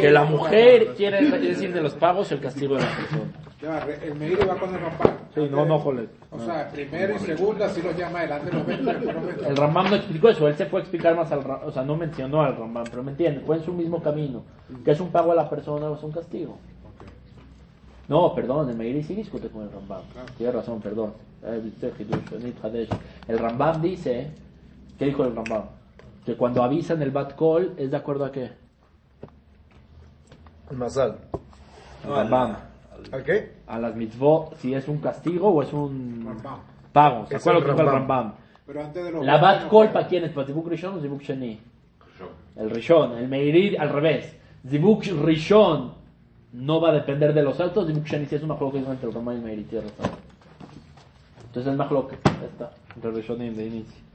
Que la mujer quiere decir de los pagos el castigo de la persona. Ya, el Meiri va con el Rampán. Sí, no, no, joder. O sea, primero y segundo, así los llama adelante los 20, después los 20. El Rambam no explicó eso, él se fue a explicar más al Rambam, o sea, no mencionó al Rambam, pero me entiende, fue en su mismo camino, que es un pago a la persona o es un castigo. No, perdón, el Meiri sí discute con el Rambam. Tiene razón, perdón. Eh. El Rambam dice, ¿qué dijo el Rambam? Que cuando avisan el Bat Call es de acuerdo a qué? El Mazal. El Rambam. ¿A qué? A las mitzvot, si es un castigo o es un Rambam. pago. ¿Se Es acuerdan el lo que dijo el Rambam. Pero antes de los La 20 Bat no Call. ¿para quién es? ¿Para Zibuk Rishon o Zibuk Sheni? El Rishon, el Meiri al revés. Zibuk Rishon no va a depender de los altos, Zibuk Sheni sí es un majloc entre el Rambam y el Meiri, tienes razón. Entonces es majloc, ya está, entre Rishonim de inicio.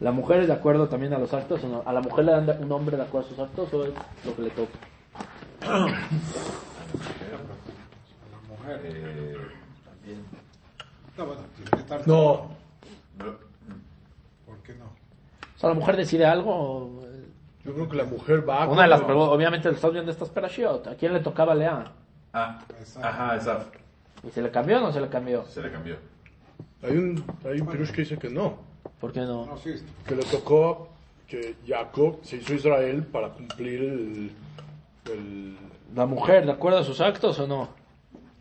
¿La mujer es de acuerdo también a los actos o no? ¿A la mujer le dan un hombre de acuerdo a sus actos o es lo que le toca? La mujer. Eh, No, bueno, tiene que estar. No, no, ¿Por qué no? O sea, ¿la mujer decide algo? o- yo creo que la mujer va Una de las preguntas, obviamente, el estás viendo estas perashiot. ¿A quién le tocaba Lea? Ah, Exacto. ajá, exacto. ¿Y se le cambió o no se le cambió? Se le cambió. Hay un, hay un pirush que dice que no, ¿Por qué no? No, sí. que le tocó que Jacob se hizo Israel para cumplir el, el... ¿La mujer de acuerdo a sus actos o no?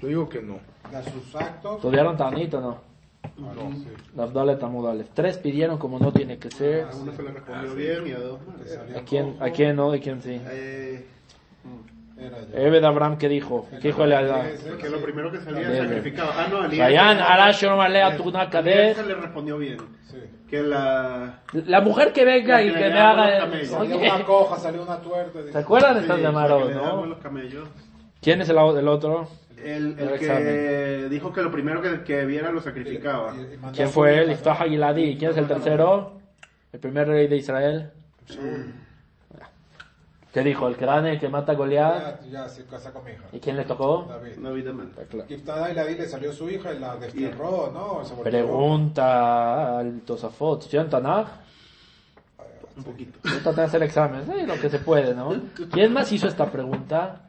Yo digo que no. A sus actos. ¿Estudiaron Tanit o no? No, sí. Las Dale Tamudales. Tres pidieron como no tiene que ser. A uno se le respondió bien y a dos ¿A quién. ¿A quién no? ¿De quién sí? Eh. Ebed Abraham, ¿qué dijo? ¿Qué dijo que lo primero que salía sacrificado. Ah, no, Kadesh. le respondió bien. Sí. Que la... La mujer que venga y que me haga. Salió una coja, salió una tuerta. ¿Se acuerdan de Sí, estas daba no? ¿Quién es el, el otro? El, El el que dijo que lo primero que, que viera lo sacrificaba. ¿Quién fue él? Iftah Giladi. ¿Quién es el tercero? El primer rey de Israel. ¿Qué dijo? El que gane, el que mata a Goliat. Ya, ya se casa con mi hija. ¿Y quién le tocó? David. De mal. Giftada y di le salió su hija y la desterró, ¿no? Se Pregunta al Tosafot. ¿Estudian Tanaj? Un poquito. Te hacer examen. Sí, lo que se puede, ¿no? ¿Quién más hizo esta pregunta?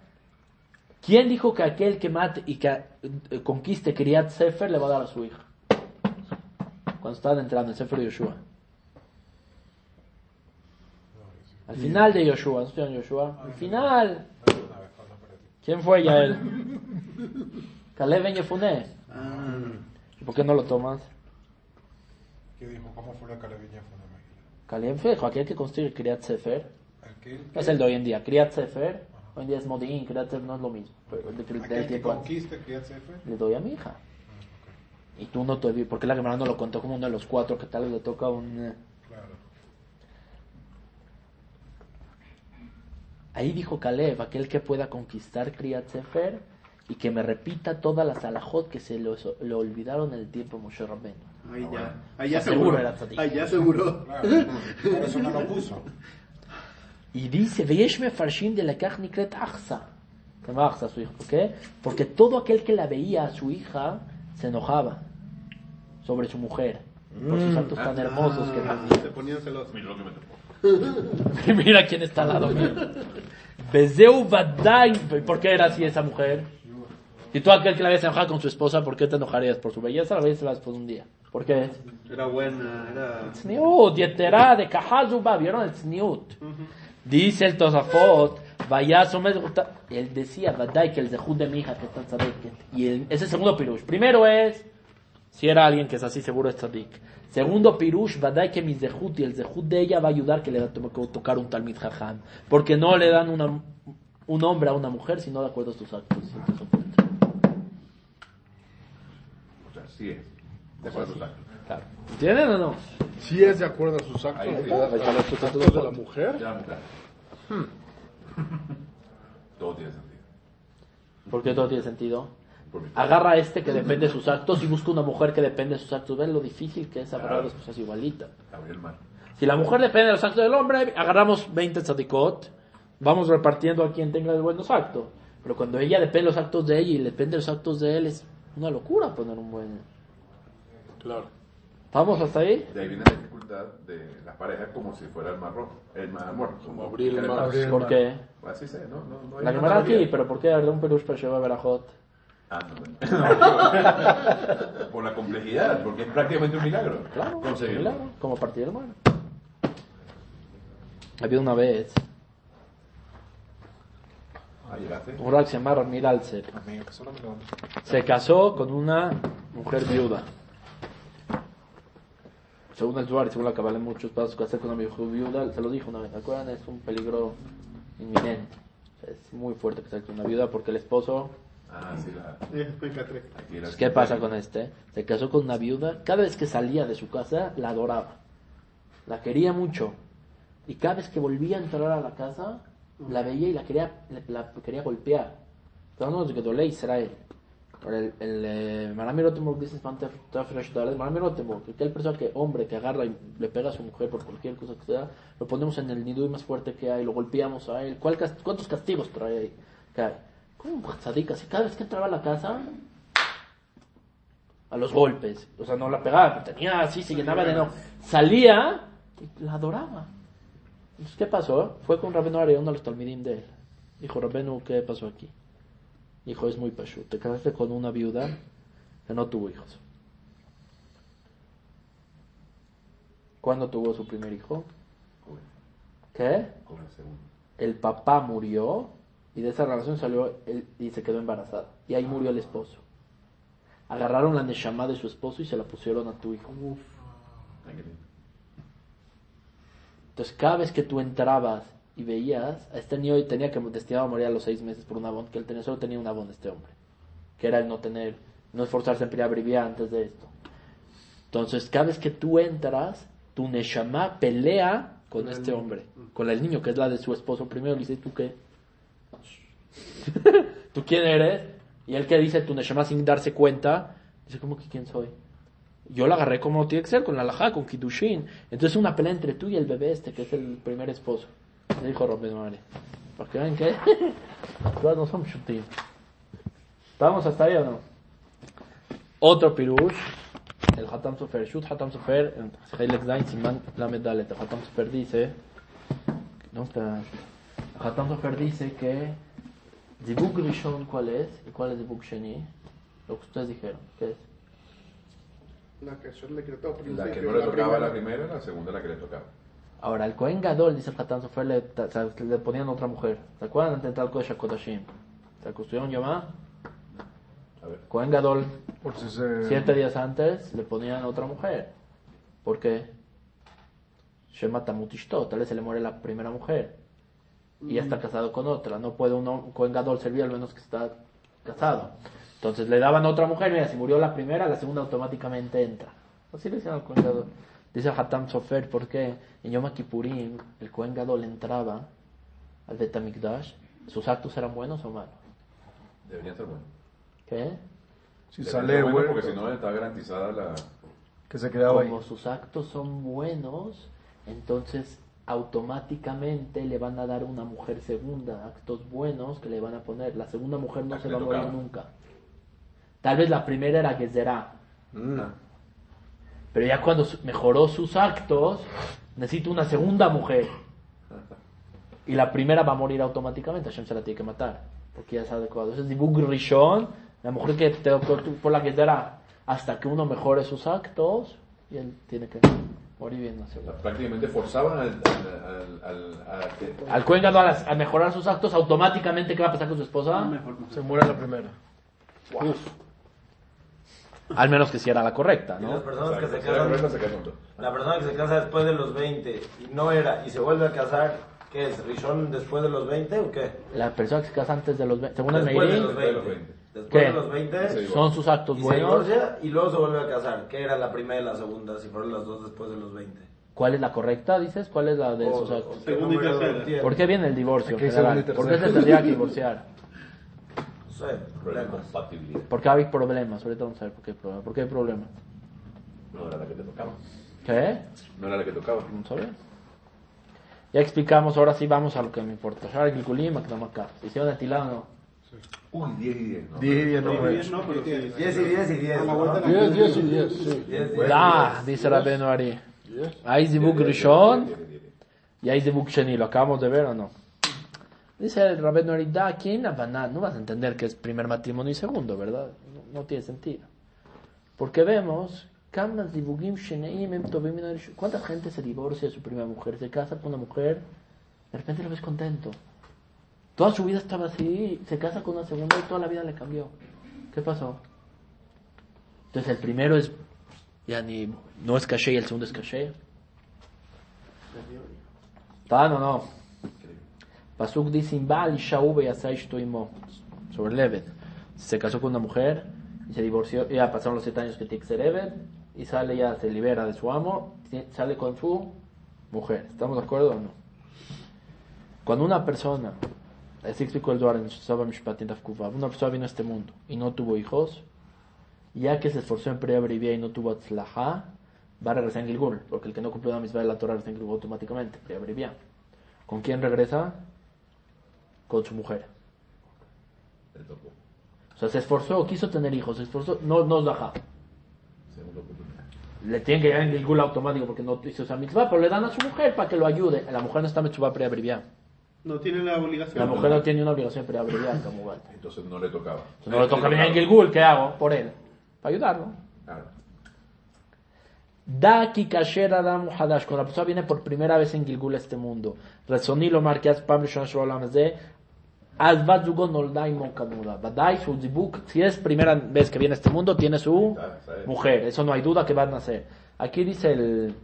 ¿Quién dijo que aquel que mate y que eh, conquiste Kriyat Sefer le va a dar a su hija? Cuando estaban entrando en Sefer de Yoshua. Al final de Yoshua, ¿no estudian Yoshua? Al final. ¿Quién fue ya él? Caleb Ben Yefuné. Ah, ¿Y por qué no lo tomas? ¿Qué dijo? ¿Cómo fue la? Fue una máquina. Caleb fue aquel que construye Kriyat Sefer. Es el de hoy en día. Kriyat Sefer, hoy en día es Modín, Kriyat Sefer no es lo mismo. Pero el que Kriyat Sefer. Le doy a mi hija. Y tú no te vi, porque la Gemara no lo contó como uno de los cuatro que tal vez le toca un... eh, Claro. Ahí dijo Caleb, aquel que pueda conquistar Kriyat Sefer y que me repita todas las alajot que se le, le olvidaron en el tiempo de Moshe Rabbeinu. ahí ya. Ahí ya Seguro seguro. era tzadik. Ahí ya seguro. Claro. Por eso no lo puso. Y dice, Veyesh mefarshim de la nikret Achsa. Se llama Achsa su hija. ¿Por qué? Porque todo aquel que la veía a su hija se enojaba sobre su mujer. Por sus actos tan hermosos que Ah, tenía. se ponían celosos. Mira quién está al lado mío. Bezeu. ¿Por qué era así esa mujer? Si tú aquel que la habías enojado con su esposa, ¿por qué te enojarías? ¿Por su belleza? La belleza la un día. ¿Por qué? Era buena, era... Tzniut, yeterá, de kahazuba, ¿vieron el tzniut? Dice el Tosafot, vaya Él decía, Vadai, que el zehut de mi hija que está tzadik. Y el- ese segundo pirush. Primero es, si era alguien que es así, seguro es tzadik. Segundo pirush, Vadai, que mi zehut y el zehut de ella va a ayudar que le va a to- tocar un talmid jajam. Porque no le dan una- un hombre a una mujer, sino de acuerdo a sus actos. O sea, sí es. De acuerdo, está. Claro. ¿Entienden o no? Si es de acuerdo a sus actos, Ahí sí. a a los actos de la mujer, Ya, mujer. Todo tiene sentido. ¿Por qué todo tiene sentido? Agarra a este que depende de sus actos y busca una mujer que depende de sus actos. ¿Ven lo difícil que es agarrar las cosas mar. Si la mujer depende de los actos del hombre, agarramos 20 tzadikot, vamos repartiendo a quien tenga buenos actos. Pero cuando ella depende de los actos de ella y depende de los actos de él, es una locura poner un buen... claro. ¿Vamos hasta ahí? De ahí viene la dificultad de las parejas como si fuera el mar rojo, el mar muerto. Como abrir el mar. ¿Por qué? Así sé, no, no, no hay La aquí, pero ¿por qué de un perush para llevar Berajot? Ah, no. Por la complejidad, porque es prácticamente un milagro. Claro, conseguirlo. claro, como partir del mar. Había una vez Ah, un llama Ramir que lo Se casó con una mujer viuda. Según el y según la Kabbalah, en muchos pasos casarse con una mujer viuda, se lo dijo una vez, ¿se acuerdan? Es un peligro inminente. Es muy fuerte casarse con una viuda porque el esposo... Ah, sí, la. ¿Qué pasa con este? Se casó con una viuda, cada vez que salía de su casa la adoraba. La quería mucho. Y cada vez que volvía a entrar a la casa, la veía y la quería, la quería golpear. Estamos hablando de que Dolé Israel. El, el eh, Marami Rotenburg dice en Tafresh Dalet, Marami Rotenburg, que aquel persona que, hombre, que agarra y le pega a su mujer por cualquier cosa que sea, lo ponemos en el nidui más fuerte que hay, lo golpeamos a él. ¿Cuál cas- ¿Cuántos castigos trae ahí? Un tzadik así? Cada vez que entraba a la casa, a los golpes. O sea, no la pegaba, pero tenía así, se llenaba de no. Salía y la adoraba. Entonces, ¿qué pasó? Fue con Rabenu Ari, uno de los talmidim de él. Dijo, Rabenu, ¿qué pasó aquí? Dijo, es muy pashu. Te casaste con una viuda que no tuvo hijos. ¿Cuándo tuvo su primer hijo? ¿Qué? El papá murió y de esa relación salió él y se quedó embarazada. Y ahí murió el esposo. Agarraron la neshama de su esposo y se la pusieron a tu hijo. Lindo. Entonces, cada vez que tú entrabas y veías, a este niño tenía que destinado a morir a los seis meses por un abón, que él tenía, solo tenía un abón este hombre, que era el no tener, no esforzarse en pelear brivia antes de esto. Entonces, cada vez que tú entras, tu neshama pelea con este hombre, con el niño, que es la de su esposo primero, le dice, ¿tú qué? ¿Tú quién eres? Y él que dice tu neshama sin darse cuenta, dice, ¿cómo que quién soy? Yo la agarré como tiene que ser, con la alajá, con Kiddushin. Entonces una pelea entre tú y el bebé este, que es el primer esposo. Le dijo Robin Mare. Para que vean que no son shutim. ¿Estamos hasta ahí o no? Otro pirush, el Hatam Sofer. Shut Hatam Sofer, en Siman Lamed. El Hatam Sofer dice, no está, Hatam Sofer dice que Zibuk Rishon, ¿cuál es? ¿Y cuál es Zibuk Sheni? Lo que ustedes dijeron, ¿qué es? La que yo le La que no le tocaba la primera, la segunda la que le tocaba. Ahora, el Cohen Gadol, dice el Hatan Sofer, le, le ponían otra mujer. ¿Se acuerdan antes de entrar al Kodesh HaKodashim? ¿Se acostuvieron llamar? A ver. Cohen Gadol, Por si se... siete días antes, le ponían otra mujer. ¿Por qué? Shema Tamutishto, tal vez se le muere la primera mujer. Y ya está casado con otra. No puede uno, un Cohen Gadol servir al menos que está casado. Entonces le daban otra mujer, mira, si murió la primera, la segunda automáticamente entra. Así le decían al Cohen Gadol. Dice Hatam Sofer, ¿por qué? En Yom Kippurim, el Cohen Gadol entraba al Betamikdash, ¿sus actos eran buenos o malos? Debería ser bueno. ¿Qué? Si Debería sale bueno bueno, porque si no está garantizada la... que se quedaba ahí. Como sus actos son buenos, entonces automáticamente le van a dar una mujer segunda, actos buenos que le van a poner. La segunda mujer no que se va a morir nunca. Tal vez la primera era Gezerá, pero ya cuando mejoró sus actos, necesita una segunda mujer. Y la primera va a morir automáticamente, Hashem se la tiene que matar, porque ya es adecuado. Entonces, Dibug Rishon, la mujer que te por, por la que dará, hasta que uno mejore sus actos, y él tiene que morir bien. no sé. o sea, prácticamente forzaban al... al, al, al- a que- Al Cohen Gadol, al a mejorar sus actos, automáticamente, ¿qué va a pasar con su esposa? Se muere la primera. Al menos que si era la correcta, Y las ¿no? personas que se casan, la persona que se casa después de los 20 y no era y se vuelve a casar, ¿qué es? ¿Rishon después de los 20 o qué? La persona que se casa antes de los 20, según el Después de Meirín, de los 20. 20. Después ¿Qué? de los 20 Sí. son sus actos y se buenos. divorcia y luego se vuelve a casar. ¿Qué era la primera y la segunda si fueron las dos después de los 20? ¿Cuál es la correcta, dices? ¿Cuál es la de O- sus actos? Segunda y tercera. ¿Por qué viene el divorcio en general? ¿Por qué se tendría que divorciar? No sé, Problema problemas. Porque hay problemas, ahorita vamos a ver por qué hay problemas. ¿Por qué hay problemas? No era la que te tocaba. ¿Qué? No era la que tocaba. No sabía. Ya explicamos, ahora sí vamos a lo que me importa. Akdamaka. ¿Se hicieron atilado o no? Uy, 10 y 10. ¿no? 10 y 10 no No, me he diez hecho. no, pero sí. 10 y 10 y 10. A la ¿no? vuelta de la 10, 10 y 10, sí. 10, 10. Da, dice Rabenu Ari. Hay Zibuk Rishon y hay Zibuk Sheni. ¿Lo acabamos de ver o no? Dice el Rabenu Ari, da, ¿quién Abaná? No vas a entender que es primer matrimonio y segundo, ¿verdad? No, no tiene sentido. Porque vemos, "Kama zibugim sheneim em tovim min harishon". ¿cuánta gente se divorcia de su primera mujer? Se casa con una mujer, de repente lo ves contento. Toda su vida estaba así, se casa con una segunda y toda la vida le cambió. ¿Qué pasó? Entonces el primero es, ya ni, no es caché y el segundo es caché. ¿Está o no? Pasuk dice, Imbal Shaub y Imo, sobre Leved. Se casó con una mujer y se divorció, ya pasaron los siete años que tiene que ser Eved, y sale ya, se libera de su amo, sale con su mujer. ¿Estamos de acuerdo o no? Cuando una persona Así explicó el Duar en Saba Mishpat en Daf Kuf Vav. Una persona vino a este mundo y no tuvo hijos, ya que se esforzó en Brivia y no tuvo Atzlaha, va a regresar en Gilgul, porque el que no cumplió la misma de la Torah regresa en Gilgul automáticamente, Brivia. ¿Con quién regresa? Con su mujer. O sea, se esforzó, quiso tener hijos, se esforzó, no, no Zlaha. Le tienen que llegar en Gilgul automático porque no hizo esa mitzvah, pero le dan a su mujer para que lo ayude. La mujer no está mitzvah Brivia. No tiene la obligación. La mujer no tiene una obligación Perea Brivia, como igual. Entonces no le tocaba. Si no le toca venir en Gilgul, ¿qué hago? Por él. Para ayudarlo. Claro. Da ki kasher adam hadash. Cuando la persona viene por primera vez en Gilgul a este mundo. Rezoní lo marqueas pam rishon shel olam hazeh. Az bat zugo nolda imo kamuda. Badai su zibuk. Si es primera vez que viene a este mundo, tiene su mujer. Eso no hay duda que va a nacer. Aquí dice el...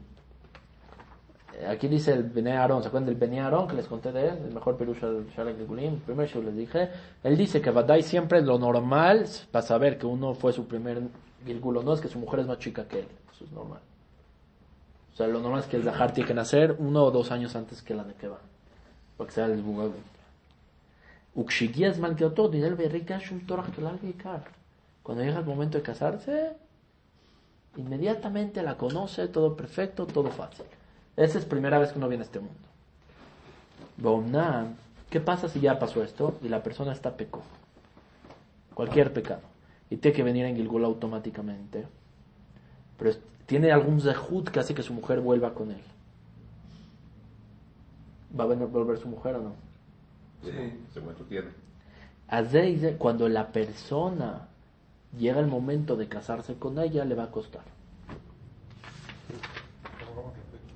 Aquí dice el Bene Aarón, ¿se acuerdan del Bene Aarón que les conté de él? El mejor Perusha del Shalek Gilgulim, el primer show les dije. Él dice que Badai siempre lo normal para saber que uno fue su primer Gilgulo, no es que su mujer es más chica que él, eso es normal. O sea, lo normal es que el Zahar tiene que nacer uno o dos años antes que la Nekeba, para que sea el Zbugag. Ukshigias Malkeotot, dice el Berrika Shum Torah Kelal Vikar. Cuando llega el momento de casarse, inmediatamente la conoce, todo perfecto, todo fácil. Esa es primera vez que uno viene a este mundo. Bomnam, ¿qué pasa si ya pasó esto y la persona está pecó? Cualquier pecado. Y tiene que venir en Gilgul automáticamente. Pero tiene algún zehut que hace que su mujer vuelva con él. ¿Va a venir- volver su mujer o no? Sí, según esto tiene. Azé dice, cuando la persona llega el momento de casarse con ella, le va a costar.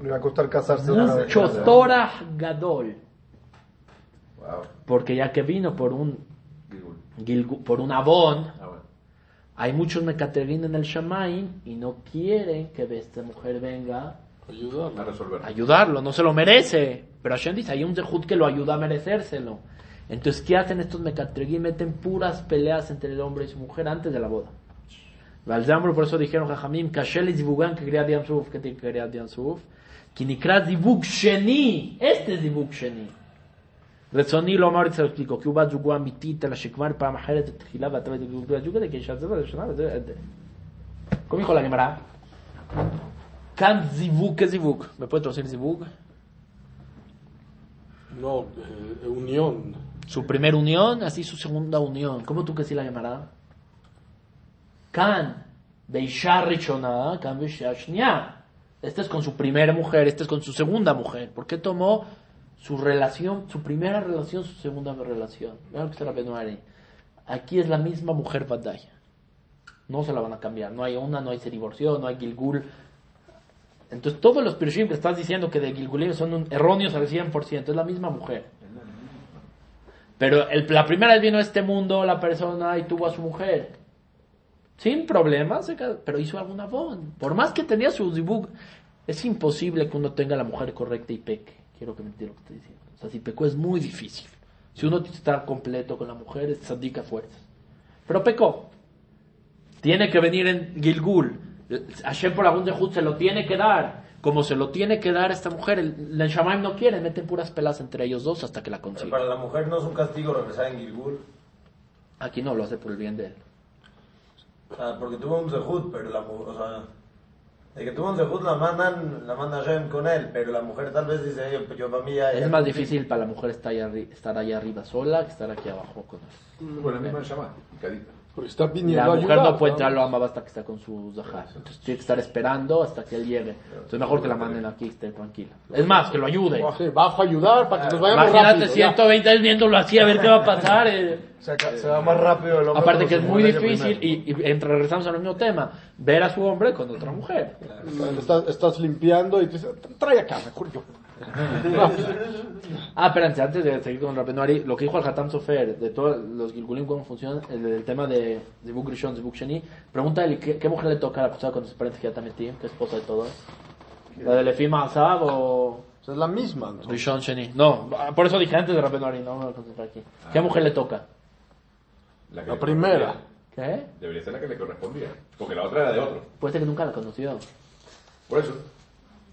Le va a costar casarse otra vez. Mucho Torah Gadol. Wow. Porque ya que vino por un, Gilgul. Gilgu- por un abón, Ah, bueno. hay muchos Mekaterin en el Shamaim y no quieren que esta mujer venga Ayudarlo. A resolver. a ayudarlo, no se lo merece. Pero Hashem dice, hay un Zehut que lo ayuda a merecérselo. Entonces, ¿qué hacen estos Mekaterin? Meten puras peleas entre el hombre y su mujer antes de la boda. Valzamro, por eso dijeron Jajamim, Kashel Zivugan que quería Dian Suf, que quería Dian כי נקרא זיווג שני, אסטה זיווג שני. רצוני לא לומר אצל פליקו, כי הוא בת זוגו אמיתית, אלא שכבר פעם אחרת התחילה ואתה בת זוגו, כי אישה זו ראשונה, וזה... קודם כל הגמרא. כאן זיווג כזיווג. ופה אתם עושים זיווג? לא, אה, אוניון. unión. Su primer unión, así su segunda unión. ¿Cómo tú que sí la llamará? Kan, Beisha Rechona, Kan Beisha Shnia. Este es con su primera mujer, este es con su segunda mujer. ¿Por qué tomó su relación, su primera relación, su segunda relación? Vean lo que está la. Aquí es la misma mujer Badaya. No se la van a cambiar. No hay una, no hay se divorció, no hay Gilgul. Entonces todos los pirushim que estás diciendo que de Gilgulim son un- erróneos al 100%. Es la misma mujer. Pero la primera vez vino a este mundo la persona y tuvo a su mujer. Sin problemas, se pero hizo algún avón. Por más que tenía su dibug, es imposible que uno tenga la mujer correcta y peque. Quiero que me entiendan lo que estoy diciendo. O sea, si pecó es muy difícil. Si uno estar completo con la mujer, es tzadik a fuerzas. Pero pecó. Tiene que venir en Gilgul. Hashem por algún dejud se lo tiene que dar. Como se lo tiene que dar a esta mujer, el, el Shamaim no quiere, meten puras pelas entre ellos dos hasta que la Pero consiga. para la mujer no es un castigo regresar en Gilgul. Aquí no lo hace por el bien de él. O sea, porque tuvo un zehut, pero la mujer, o sea, de que tuvo un zehut la mandan, la manda Hashem con él, pero la mujer tal vez dice, yo, yo para mí ya... Es ya más cumplí". difícil para la mujer estar allá, estar allá arriba sola que estar aquí abajo con él. Bueno, la misma llama, picadita. Porque está viniendo La a mujer ayudar, no puede entrar lo amaba hasta que está con su zahar. Entonces tiene que estar esperando hasta que él llegue. Entonces mejor que la manden aquí, esté tranquila. Es más, que lo ayude. Bajo a ayudar para que nos vayamos Imagínate rápido. ya. 120 años viéndolo así a ver qué va a pasar. eh. Se, se va más rápido el hombre Aparte que es muy difícil y, y entre- regresamos al mismo tema. Ver a su hombre con otra mujer. Estás, estás limpiando y te dice, trae acá, mejor yo. Ah, espérense, antes de seguir con Rapenuari, lo que dijo el Hatam Sofer, de todos los Gilgulim, cómo funciona, el, el tema de Zibuk Rishon, Zibuk Sheni, pregúntale ¿qué, qué mujer le toca a la persona cuando se parece que ya también tiene, que es esposa de todos. ¿La de Lefima Asab o O sea, es la misma. entonces. Rishon Sheni? No, por eso dije antes de Rapenuari, no me voy a concentrar aquí. ¿Qué mujer le toca? La, La primera. ¿Qué? Debería ser la que le correspondía. Porque la otra era de otro. Puede ser que nunca la conoció. Por eso.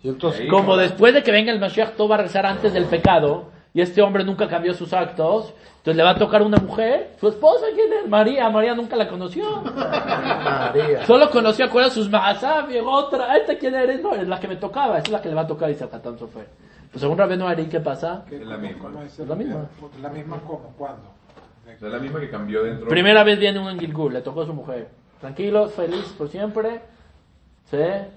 Y entonces, Ahí. Como después de que venga el Mashiach, todo va a regresar antes del pecado, y este hombre nunca cambió sus actos, entonces le va a tocar una mujer, su esposa, ¿quién es? María, María nunca la conoció. María. Solo conoció cuál sus mazab, llegó otra, ¿esta quién eres? No, es la que me tocaba, esa es la que le va a tocar, dice el Hatán Sofer. Pues según Rabeno Ari, ¿qué pasa? ¿Qué- Es la misma. es la misma. ¿La misma cómo? ¿Cuándo? O sea, es la misma que cambió dentro. Primera vez viene uno en Gilgul, le tocó a su mujer. Tranquilo, feliz por siempre. Se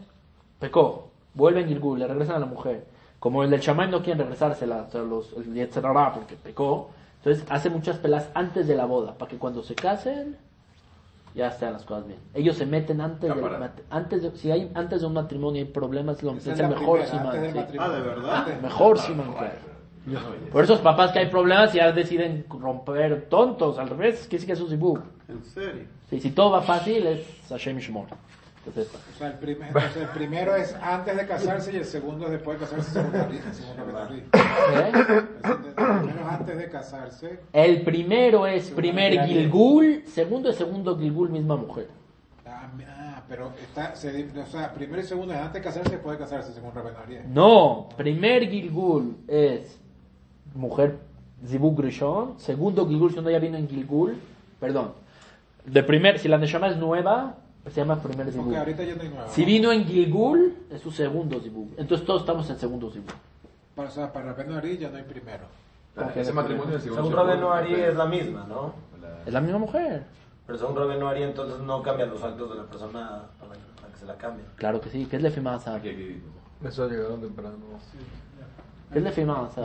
pecó. Vuelve en Gilgul, le regresan a la mujer. Como el del chamán no quieren regresársela, o sea, los, el Yetzirah, porque pecó. Entonces hace muchas pelas antes de la boda, para que cuando se casen ya estén las cosas bien. Ellos se meten antes de, Cámara. mat- antes de, si hay antes de un matrimonio hay problemas, lo, la mejor antes del sí. Ah, ¿de verdad? Antes- Mejor simán que hay. Por esos papás que hay problemas ya deciden romper tontos, al revés, que sí que es un zibuk. ¿En serio? Sí, si todo va fácil es Hashem Shmor. Entonces, O sea, el, primer, entonces, el primero es antes de casarse y el segundo es después de casarse según la. ¿eh? El primero es antes de casarse. El primero es primer Gilgul, segundo es segundo Gilgul, misma mujer. Ah, ah, pero está, se, o sea, primero y segundo es antes de casarse y después de casarse según Rabén. No, primer Gilgul es mujer Zibuk Rishon, segundo Gilgul, si uno ya vino en Gilgul, perdón. De primer, si la Neshama es nueva, se llama primer Zibuk. ahorita ya no hay nueva. Si ¿no? vino en Gilgul, es su segundo Zibuk. Entonces todos estamos en segundo. Para, o sea, para Rabén Ariel ya no hay primero. Ah, Ese matrimonio es Según Rabeno Ari es la misma, ¿no? Es la misma mujer. Pero según Rabeno Ari entonces no cambian los actos de la persona para para que se la cambie. Claro que sí. ¿Qué es Lefimasa? Aquí, aquí. Eso llegaron temprano. ¿Qué es Lefimasa?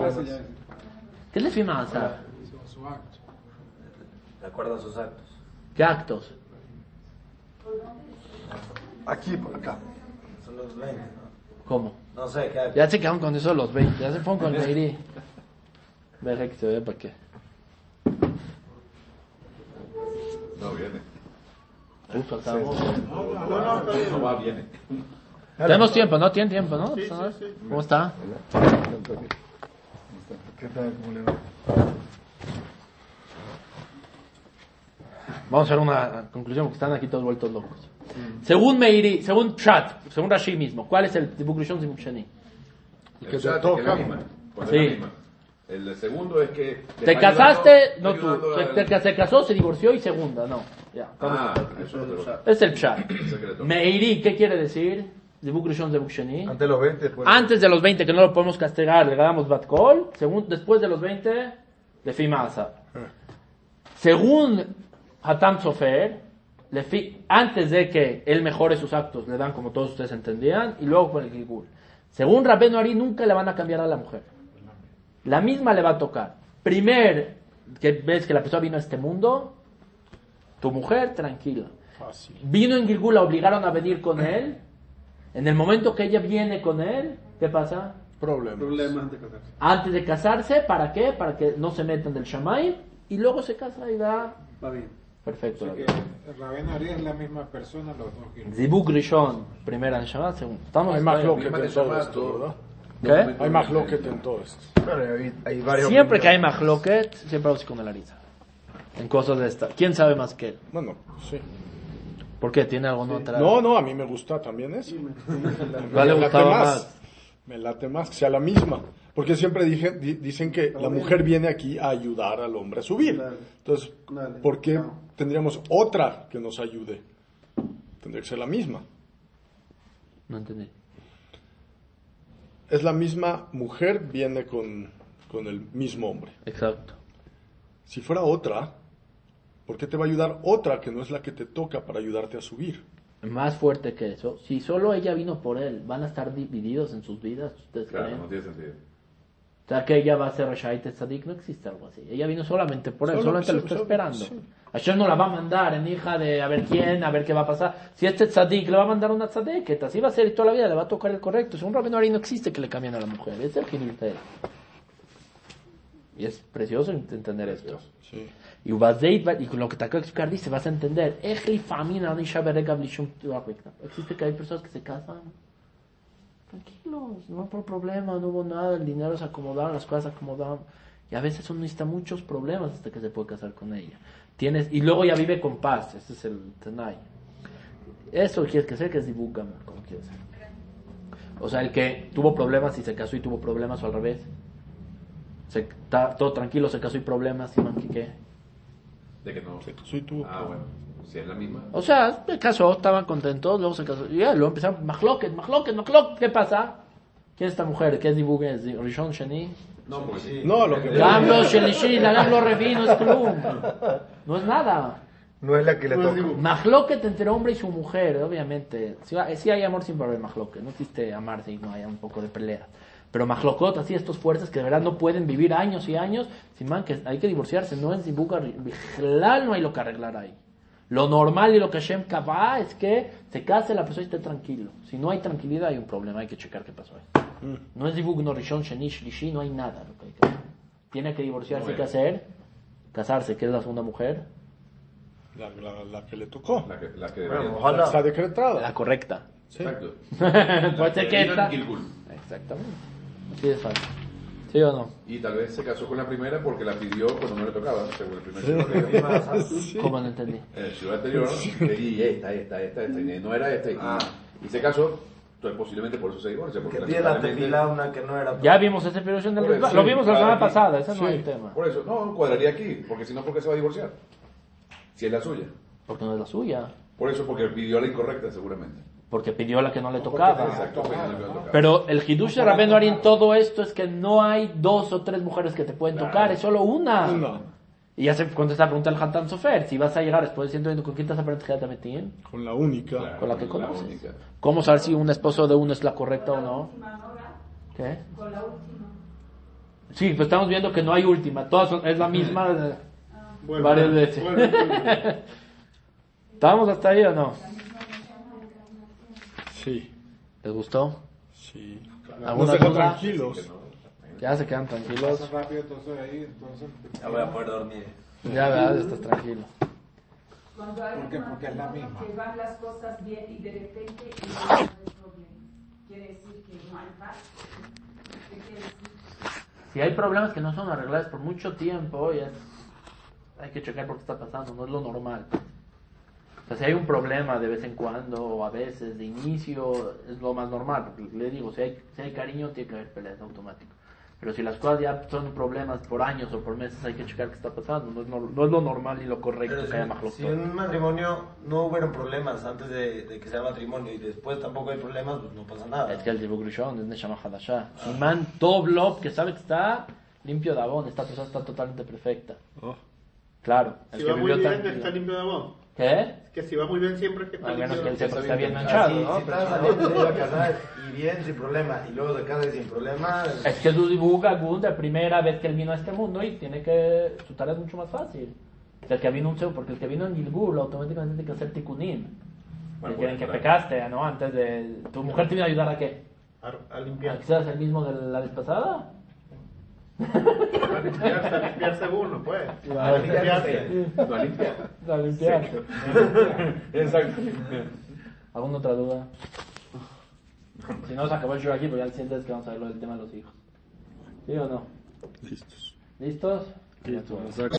¿Qué es Lefimasa? Su, su acto. De acuerdo a sus actos. ¿Qué actos? Aquí, por acá. Son los 20, ¿no? ¿Cómo? No sé, ¿qué actos? Ya se quedaron con eso los 20, ya se fueron con el Meiri. Veré que se ve para qué. No, viene. Uy, faltamos. No va, viene. Tenemos tiempo, ¿no? ¿Tienen tiempo, no? ¿Cómo está? ¿Qué tal? ¿Cómo le va? Vamos a hacer una conclusión porque están aquí todos vueltos locos. Según Meiri, según Pshat, según Rashi mismo, ¿cuál es el Zibuk Rishon Sheni? El que es la misma. Pues es Sí. la misma. El segundo es que. Te casaste, ayudando- no tú. te- se casó, se divorció y segunda, no. Ya, Ah, eso es otro. Es el Pshat. Meiri, ¿qué quiere decir? Zibuk Rishon Sheni. Antes de los 20, después. Antes de los 20 que no lo podemos castigar, le damos Batkol. Según, después de los 20, le Fimasa. Según Hatam Sofer, antes de que él mejore sus actos, le dan como todos ustedes entendían, y luego con el Gilgul. Según Rabeno Ari, nunca le van a cambiar a la mujer. La misma le va a tocar. Primer, que ves que la persona vino a este mundo, tu mujer, tranquila. Fácil. Vino en Gilgul, la obligaron a venir con él. En el momento que ella viene con él, ¿qué pasa? Problemas. Problemas de casarse. Antes de casarse, ¿para qué? Para que no se metan del Shamay y luego se casa y da. Va bien. Perfecto. O sea que Rabén Ariel es la misma persona, los dos. Zibuk Rishon, primera segundo. Estamos Hay más loquet en todo esto. ¿Qué? Hay más loquet en todo esto. Hay, varios Siempre que hay opiniones. mahloket, siempre vamos con el Ariza. En cosas de esta. ¿Quién sabe más que él? Bueno, sí. ¿Por qué? ¿Tiene algo no atrás? No, no, a mí me gusta también eso. ¿Cuál le Me late más? Me late más que sea la misma. Porque siempre dije- di- dicen que la mujer viene aquí a ayudar al hombre a subir. Claro. Entonces, Dale. ¿por qué No. tendríamos otra que nos ayude? Tendría que ser la misma. No entendí. Es la misma mujer, viene con, con el mismo hombre. Exacto. Si fuera otra, ¿por qué te va a ayudar otra que no es la que te toca para ayudarte a subir? Más fuerte que eso. Si solo ella vino por él, ¿van a estar divididos en sus vidas? ¿Ustedes Claro, creen? no tiene sentido. O sea, que ella va a ser Rashait Tzadik, no existe algo así. Ella vino solamente por él, solamente lo está esperando. Hashem no la va a mandar en hija de a ver quién, a ver qué va a pasar. Si este Tzadik le va a mandar una Tzadeket, así va a ser y toda la vida le va a tocar el correcto. Según Rabino Ari no existe que le cambien a la mujer, es el Ginul Teira. Y es precioso entender esto. Sí. Y lo que te acabo de explicar dice, vas a entender. Existe que hay personas que se casan tranquilos, no por problema, no hubo nada, el dinero se acomodaron, las cosas se acomodaron. Y a veces uno necesita muchos problemas hasta que se puede casar con ella. Tienes, y luego ya vive con paz, ese es el tenai. Eso quieres que sea que es dibugam, como quieres ser. O sea, el que tuvo problemas y se casó y tuvo problemas o al revés. Se, está todo tranquilo, se casó y problemas, ¿sí, man, qué? De que no. Soy tú. Ah, bueno. O sea, se casó, estaban contentos, luego se casó. Y ya, luego empezaron, Mahloket, Mahloket, Mahloket, ¿qué pasa? ¿Quién es esta mujer? ¿Qué es Dibug? ¿Es Rishon Sheni? No, pues sí. No, lo que... Gamlo Shelishi, la Gamlo Revi, no es Klum. No es nada. No es la que le toca. Mahloket entre hombre y su mujer, obviamente. Si, hay amor sin haber Mahloket. No existe amarse y no haya un poco de pelea. Pero Mahlokot, así estos fuertes que de verdad no pueden vivir años y años, sin man, que hay que divorciarse. No es Dibug, no hay lo que arreglar ahí. Lo normal y lo que Hashem Kavá es que se case la persona y esté tranquilo. Si no hay tranquilidad, hay un problema. Hay que checar qué pasó ahí. No es Zibug, no Rishon, Sheni, Shlishi, no hay nada. Lo que hay que hacer. Tiene que divorciarse y qué hacer. Casarse, que es la segunda mujer. La, la, la que le tocó. La que, la que Bueno, ojalá. Está decretada. La correcta. Sí. Exacto. Puede ser que esta. Exactamente. Así de fácil. ¿Sí o no? Y tal vez se casó con la primera porque la pidió cuando no le tocaba, según el primer shiur que dio. ¿Cómo no entendí? En el shiur anterior, y esta, esta, esta, esta, y no era esta, y, Ah. y se casó, entonces posiblemente por eso se divorcia. Porque Que la lamentablemente- tefila una que no era. Ya vimos ese episodio del eso, Lo vimos la semana aquí. pasada, ese no Sí. es el tema. Por eso, no, cuadraría aquí, porque si no, ¿por qué se va a divorciar? Si es la suya. Porque no es la suya. Por eso, porque pidió la incorrecta, seguramente. Porque pidió la que no le tocaba. Pero el Hidush de Rabenu Ari en todo esto es que no hay dos o tres mujeres que te pueden tocar, es solo una. Una. Y ya se contesta la pregunta del Hantan Sofer. Si vas a llegar después de 120, ¿con quién te vas a aprender? Con la única. Claro, Con la que conoces. ¿Cómo saber si un esposo de uno es la correcta o no? ¿Qué? Con la última. Sí, pues estamos viendo que no hay última. Todas son- es la misma eh, varias veces. ¿Estábamos hasta ahí o no? Sí. ¿Les gustó? Sí. ¿Alguna Nos duda? tranquilos. Ya se quedan tranquilos. Pasa rápido entonces ahí, entonces... Ya voy a poder dormir. Ya, verdad, estás tranquilo. Cuando hay ¿Por qué? Porque es la misma. que van las cosas bien y de repente empieza a haber problema. Quiere decir que no hay paz. ¿Qué quiere decir? Si hay problemas que no son arreglados por mucho tiempo, ya hay que checar por qué está pasando, no es lo normal. O sea, si hay un problema de vez en cuando o a veces de inicio, es lo más normal. Porque le digo, si hay, si hay cariño, tiene que haber peleas automático. Pero si las cosas ya son problemas por años o por meses, hay que checar qué está pasando. No es, nor- no es lo normal y lo correcto Pero que haya si, mahloktot. si en un matrimonio no hubieron problemas antes de, de que sea matrimonio y después tampoco hay problemas, pues no pasa nada. Es que el Zibug Rishon es Neshama Hadashah. Simán Toblob, que sabe que está limpio de abón, esta persona está totalmente perfecta. Oh. Claro. el Si que va muy vivió bien, tranquilo. está limpio de amor. ¿Qué? Que si va muy bien siempre que está A menos que que amor. está bien manchado, ¿no? si estás saliendo de la casa y bien sin problema y luego de casa y sin problema, Es que su dibuja Gud de primera vez que él vino a este mundo y tiene que. Su tarea es mucho más fácil. El que vino un porque el que vino en Gilgul automáticamente tiene que hacer tikunim. Bueno, quieren que pecaste, ¿no? Antes de. ¿Tu mujer te vino a ayudar a qué? A, a ¿A limpiar. seas el mismo de la vez pasada? A limpiarse, a limpiarse uno, pues. A limpiarse. Limpia. A limpiarte. Exacto. ¿Alguna otra duda? Si no, se acabó el show aquí, pero ya el siguiente es que vamos a ver lo del tema de los hijos. ¿Sí o no? Listos. ¿Listos? Listo.